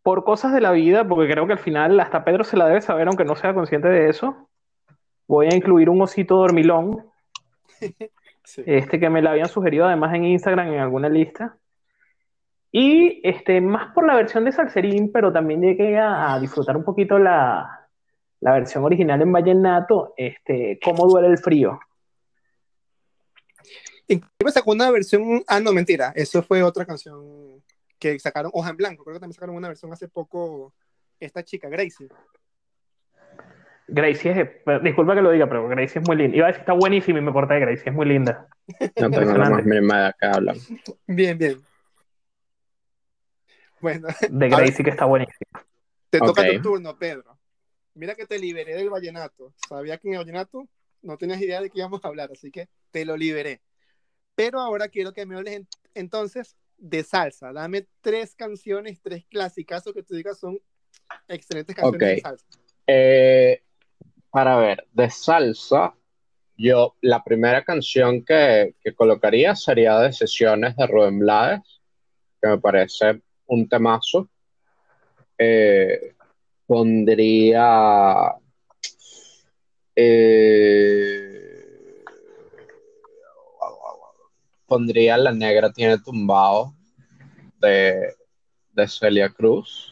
por cosas de la vida, porque creo que al final hasta Pedro se la debe saber, aunque no sea consciente de eso, voy a incluir un osito dormilón, este que me la habían sugerido además en Instagram en alguna lista. Y este, más por la versión de Salserín, pero también llegué a, disfrutar un poquito la, la, versión original en Vallenato, este, Cómo duele el frío. Inclusive sacó una versión, ah, no, mentira, eso fue otra canción que sacaron Hoja en Blanco, creo que también sacaron una versión hace poco, esta chica, Gracie. Gracie es, disculpa que lo diga, pero Gracie es muy linda. Iba a decir está buenísima y me corté de Gracie, es muy linda. No tengo la más acá hablan. Bien, bien. Bueno. De Gracie que está buenísima. Te toca tu turno, Pedro. Mira que te liberé del vallenato. Sabía que en el vallenato no tenías idea de qué íbamos a hablar, así que te lo liberé. Pero ahora quiero que me hables entonces de salsa. Dame tres canciones, tres clásicas que tú digas son excelentes canciones de salsa. Eh, para ver, de salsa, yo la primera canción que, colocaría sería de Sesiones de Rubén Blades, que me parece un temazo. Eh, pondría eh, pondría La Negra tiene tumbado de, Celia Cruz.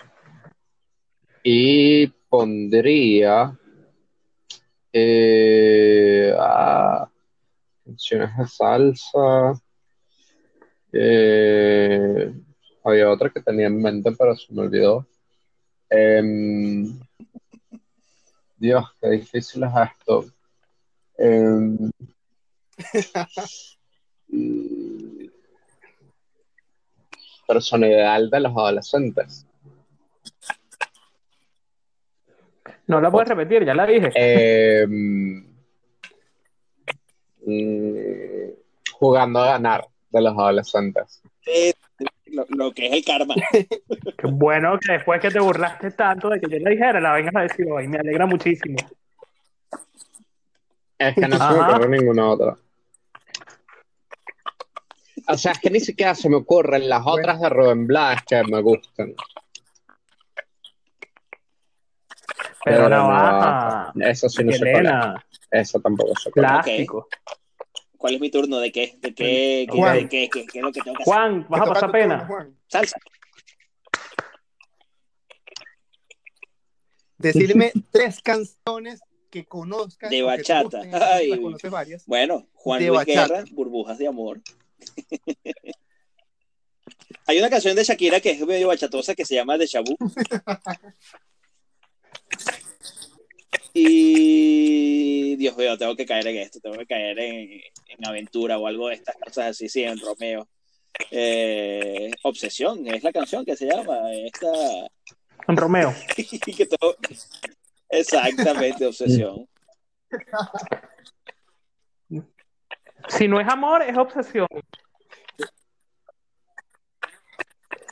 Y pondría eh, ah, canciones de salsa. Eh, había otra que tenía en mente, pero se me olvidó. Em, Dios, qué difícil es esto. Em, persona ideal de los adolescentes. No la puedes repetir, ya la dije. Em, mm, jugando a ganar de los adolescentes. lo, que es el karma. Qué bueno que después que te burlaste tanto de que yo le dijera, la vengas a decir hoy. Me alegra muchísimo. Es que no se me ocurre ninguna otra. O sea, es que ni siquiera se me ocurren las otras de Rubén Blas que me gustan. Pero, no, Eso sí no se puede. Eso tampoco se puede. Clásico. ¿Cuál es mi turno? ¿De qué? ¿De qué? ¿Qué, qué, qué, qué es lo que tengo que hacer? Juan, vas a pasar pena. Salsa. Decirme tres canciones que conozcas. De bachata. Ay, varias. Bueno, Juan de Luis Guerra, Burbujas de Amor. Hay una canción de Shakira que es medio bachatosa que se llama De Shabu. y Dios mío, tengo que caer en esto, tengo que caer en, aventura o algo de estas cosas así, sí, en Romeo. Eh, Obsesión, es la canción que se llama esta. En Romeo. Exactamente, Obsesión. si no es amor, es obsesión.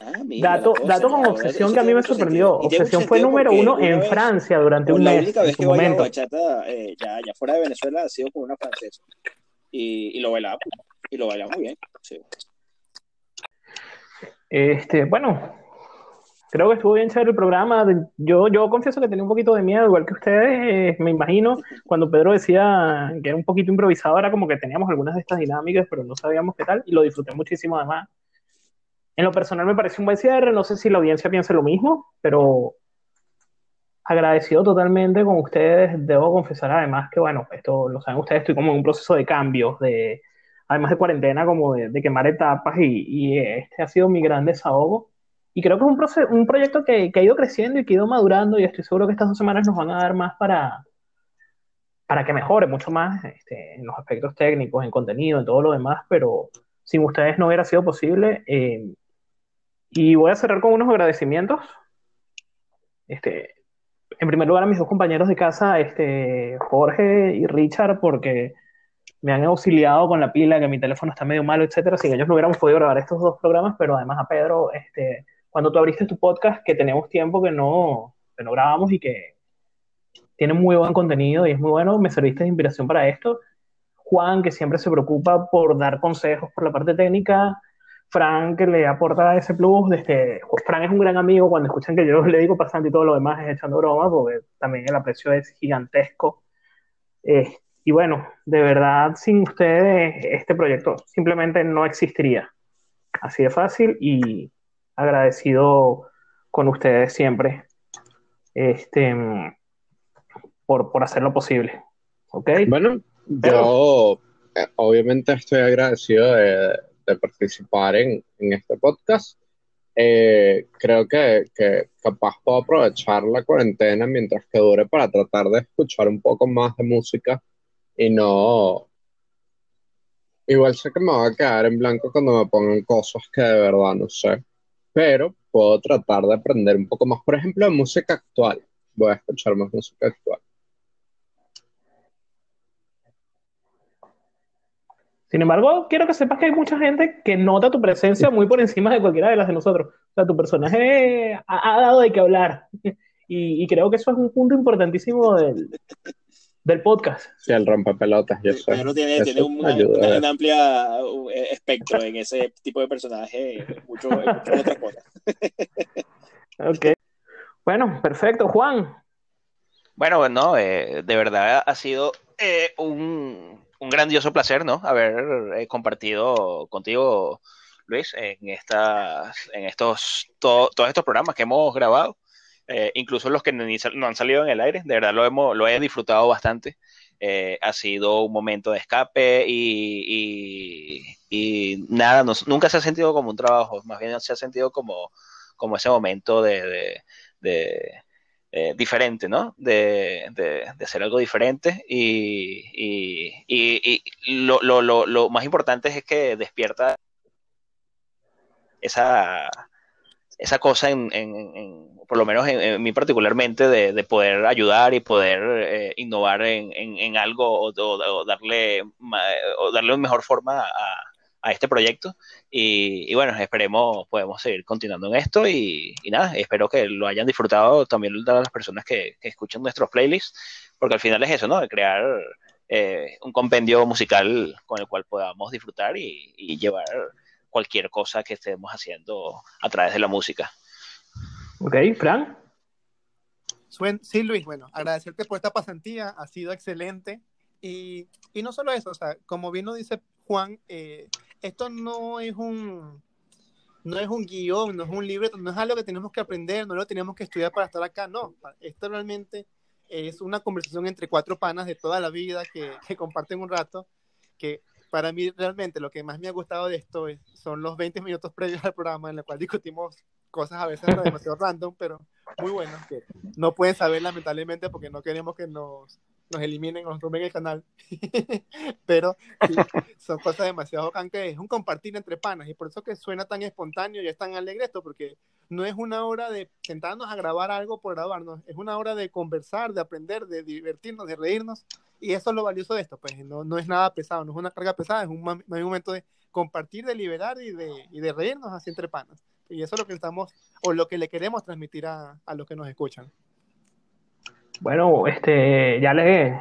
Ah, dato, dato con obsesión que a mí me sorprendió. Obsesión fue número uno en Francia durante un mes. La única vez que momento. bachata, eh, ya, ya, fuera de Venezuela, ha sido con una francesa. Y, y lo bailaba. Y lo bailaba muy bien. Sí. Este, bueno, creo que estuvo bien chévere el programa. Yo, yo confieso que tenía un poquito de miedo, igual que ustedes, eh, me imagino, cuando Pedro decía que era un poquito improvisado, era como que teníamos algunas de estas dinámicas, pero no sabíamos qué tal, y lo disfruté muchísimo además. En lo personal me parece un buen cierre, no sé si la audiencia piensa lo mismo, pero agradecido totalmente con ustedes. Debo confesar además que, bueno, esto lo saben ustedes, estoy como en un proceso de cambios, de, además de cuarentena, como de, quemar etapas, y, este ha sido mi gran desahogo. Y creo que es un, proceso, un proyecto que, que, ha ido creciendo y que ha ido madurando, y estoy seguro que estas dos semanas nos van a dar más para, para que mejore mucho más este, en los aspectos técnicos, en contenido, en todo lo demás, pero sin ustedes no hubiera sido posible. Eh, y voy a cerrar con unos agradecimientos. Este, en primer lugar a mis dos compañeros de casa, este, Jorge y Richard, porque me han auxiliado con la pila, que mi teléfono está medio malo, etcétera. Sin ellos no hubiéramos podido grabar estos dos programas, pero además a Pedro, este, cuando tú abriste tu podcast, que tenemos tiempo que no, que no grabamos y que tiene muy buen contenido y es muy bueno, me serviste de inspiración para esto. Juan, que siempre se preocupa por dar consejos por la parte técnica, Frank le aporta ese plus. Desde, Frank es un gran amigo cuando escuchan que yo le digo pasando y todo lo demás es echando broma, porque también el aprecio es gigantesco. Eh, y bueno, de verdad, sin ustedes este proyecto simplemente no existiría. Así de fácil y agradecido con ustedes siempre este, por, por hacerlo posible. ¿Ok? Bueno, yo eh, obviamente estoy agradecido de de participar en, en este podcast. Eh, creo que, que, capaz puedo aprovechar la cuarentena mientras que dure para tratar de escuchar un poco más de música y no... Igual sé que me va a quedar en blanco cuando me pongan cosas que de verdad no sé, pero puedo tratar de aprender un poco más, por ejemplo, de música actual. Voy a escuchar más música actual. Sin embargo, quiero que sepas que hay mucha gente que nota tu presencia muy por encima de cualquiera de las de nosotros. O sea, tu personaje ha, dado de qué hablar. Y, creo que eso es un punto importantísimo del, del podcast. Sí, el rompepelotas, yo tiene, tiene un, una, amplia eh, espectro en ese tipo de personaje, mucho, muchas otras cosas. ok. Bueno, perfecto. Juan. Bueno, bueno, eh, de verdad ha sido eh, un, un grandioso placer, ¿no? Haber eh, compartido contigo, Luis, en estas, en estos, todos estos programas que hemos grabado, eh, incluso los que no, han salido en el aire, de verdad lo hemos, lo he disfrutado bastante. Eh, ha sido un momento de escape y, nada, nunca se ha sentido como un trabajo, más bien se ha sentido como, como ese momento de eh, diferente, ¿no? De, de, hacer algo diferente y, lo, más importante es que despierta esa, esa cosa, en, por lo menos en, mí particularmente, de, de, poder ayudar y poder eh, innovar en, algo o, darle, o darle una mejor forma a, a este proyecto. Y, bueno, esperemos, podemos seguir continuando en esto y, nada, espero que lo hayan disfrutado también las personas que, que escuchan nuestros playlists, porque al final es eso, ¿no? De crear eh, un compendio musical con el cual podamos disfrutar y, llevar cualquier cosa que estemos haciendo a través de la música. Ok, Fran. Sí, Luis, bueno, agradecerte por esta pasantía, ha sido excelente. Y, y no solo eso, o sea, como bien lo dice Juan, eh, esto no es un no es un guion, no es un libreto, no es algo que tenemos que aprender, no lo tenemos que estudiar para estar acá, no. Esto realmente es una conversación entre cuatro panas de toda la vida que, que comparten un rato, que para mí realmente lo que más me ha gustado de esto es, son los 20 minutos previos al programa en el cual discutimos cosas a veces demasiado random, pero muy buenas, que no pueden saber lamentablemente porque no queremos que nos nos eliminen, nos rompen el canal. Pero son cosas demasiado que es un compartir entre panas y por eso que suena tan espontáneo y es tan alegre esto, porque no es una hora de sentarnos a grabar algo por grabarnos, es una hora de conversar, de aprender, de divertirnos, de reírnos y eso es lo valioso de esto, pues no, no es nada pesado, no es una carga pesada, es un, momento de compartir, de liberar y de, y de reírnos así entre panas. Y eso es lo que estamos, o lo que le queremos transmitir a, a los que nos escuchan. Bueno, este, ya le,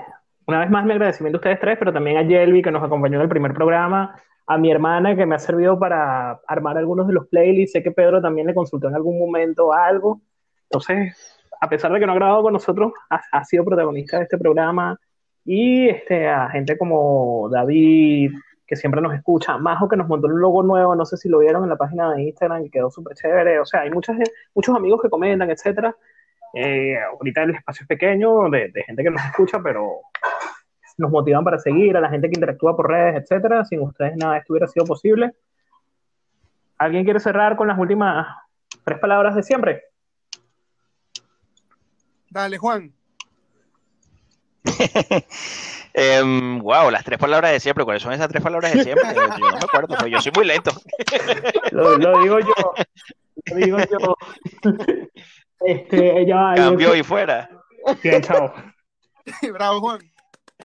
una vez más mi agradecimiento a ustedes tres, pero también a Yelvi que nos acompañó en el primer programa, a mi hermana que me ha servido para armar algunos de los playlists, sé que Pedro también le consultó en algún momento algo, entonces, a pesar de que no ha grabado con nosotros, ha, sido protagonista de este programa, y este, a gente como David, que siempre nos escucha, Majo que nos montó un logo nuevo, no sé si lo vieron en la página de Instagram, que quedó súper chévere, o sea, hay muchas, muchos amigos que comentan, etcétera, eh, ahorita el espacio es pequeño de, gente que nos escucha, pero nos motivan para seguir, a la gente que interactúa por redes, etcétera. Sin ustedes nada de esto hubiera sido posible. ¿Alguien quiere cerrar con las últimas tres palabras de siempre? Dale, Juan. wow, em, las tres palabras de siempre. ¿Cuáles son esas tres palabras de siempre? Yo, no me acuerdo, yo soy muy lento. lo, lo digo yo. Lo digo yo. Este, ella, Cambió y fuera. Bien, chao. Bravo, Juan.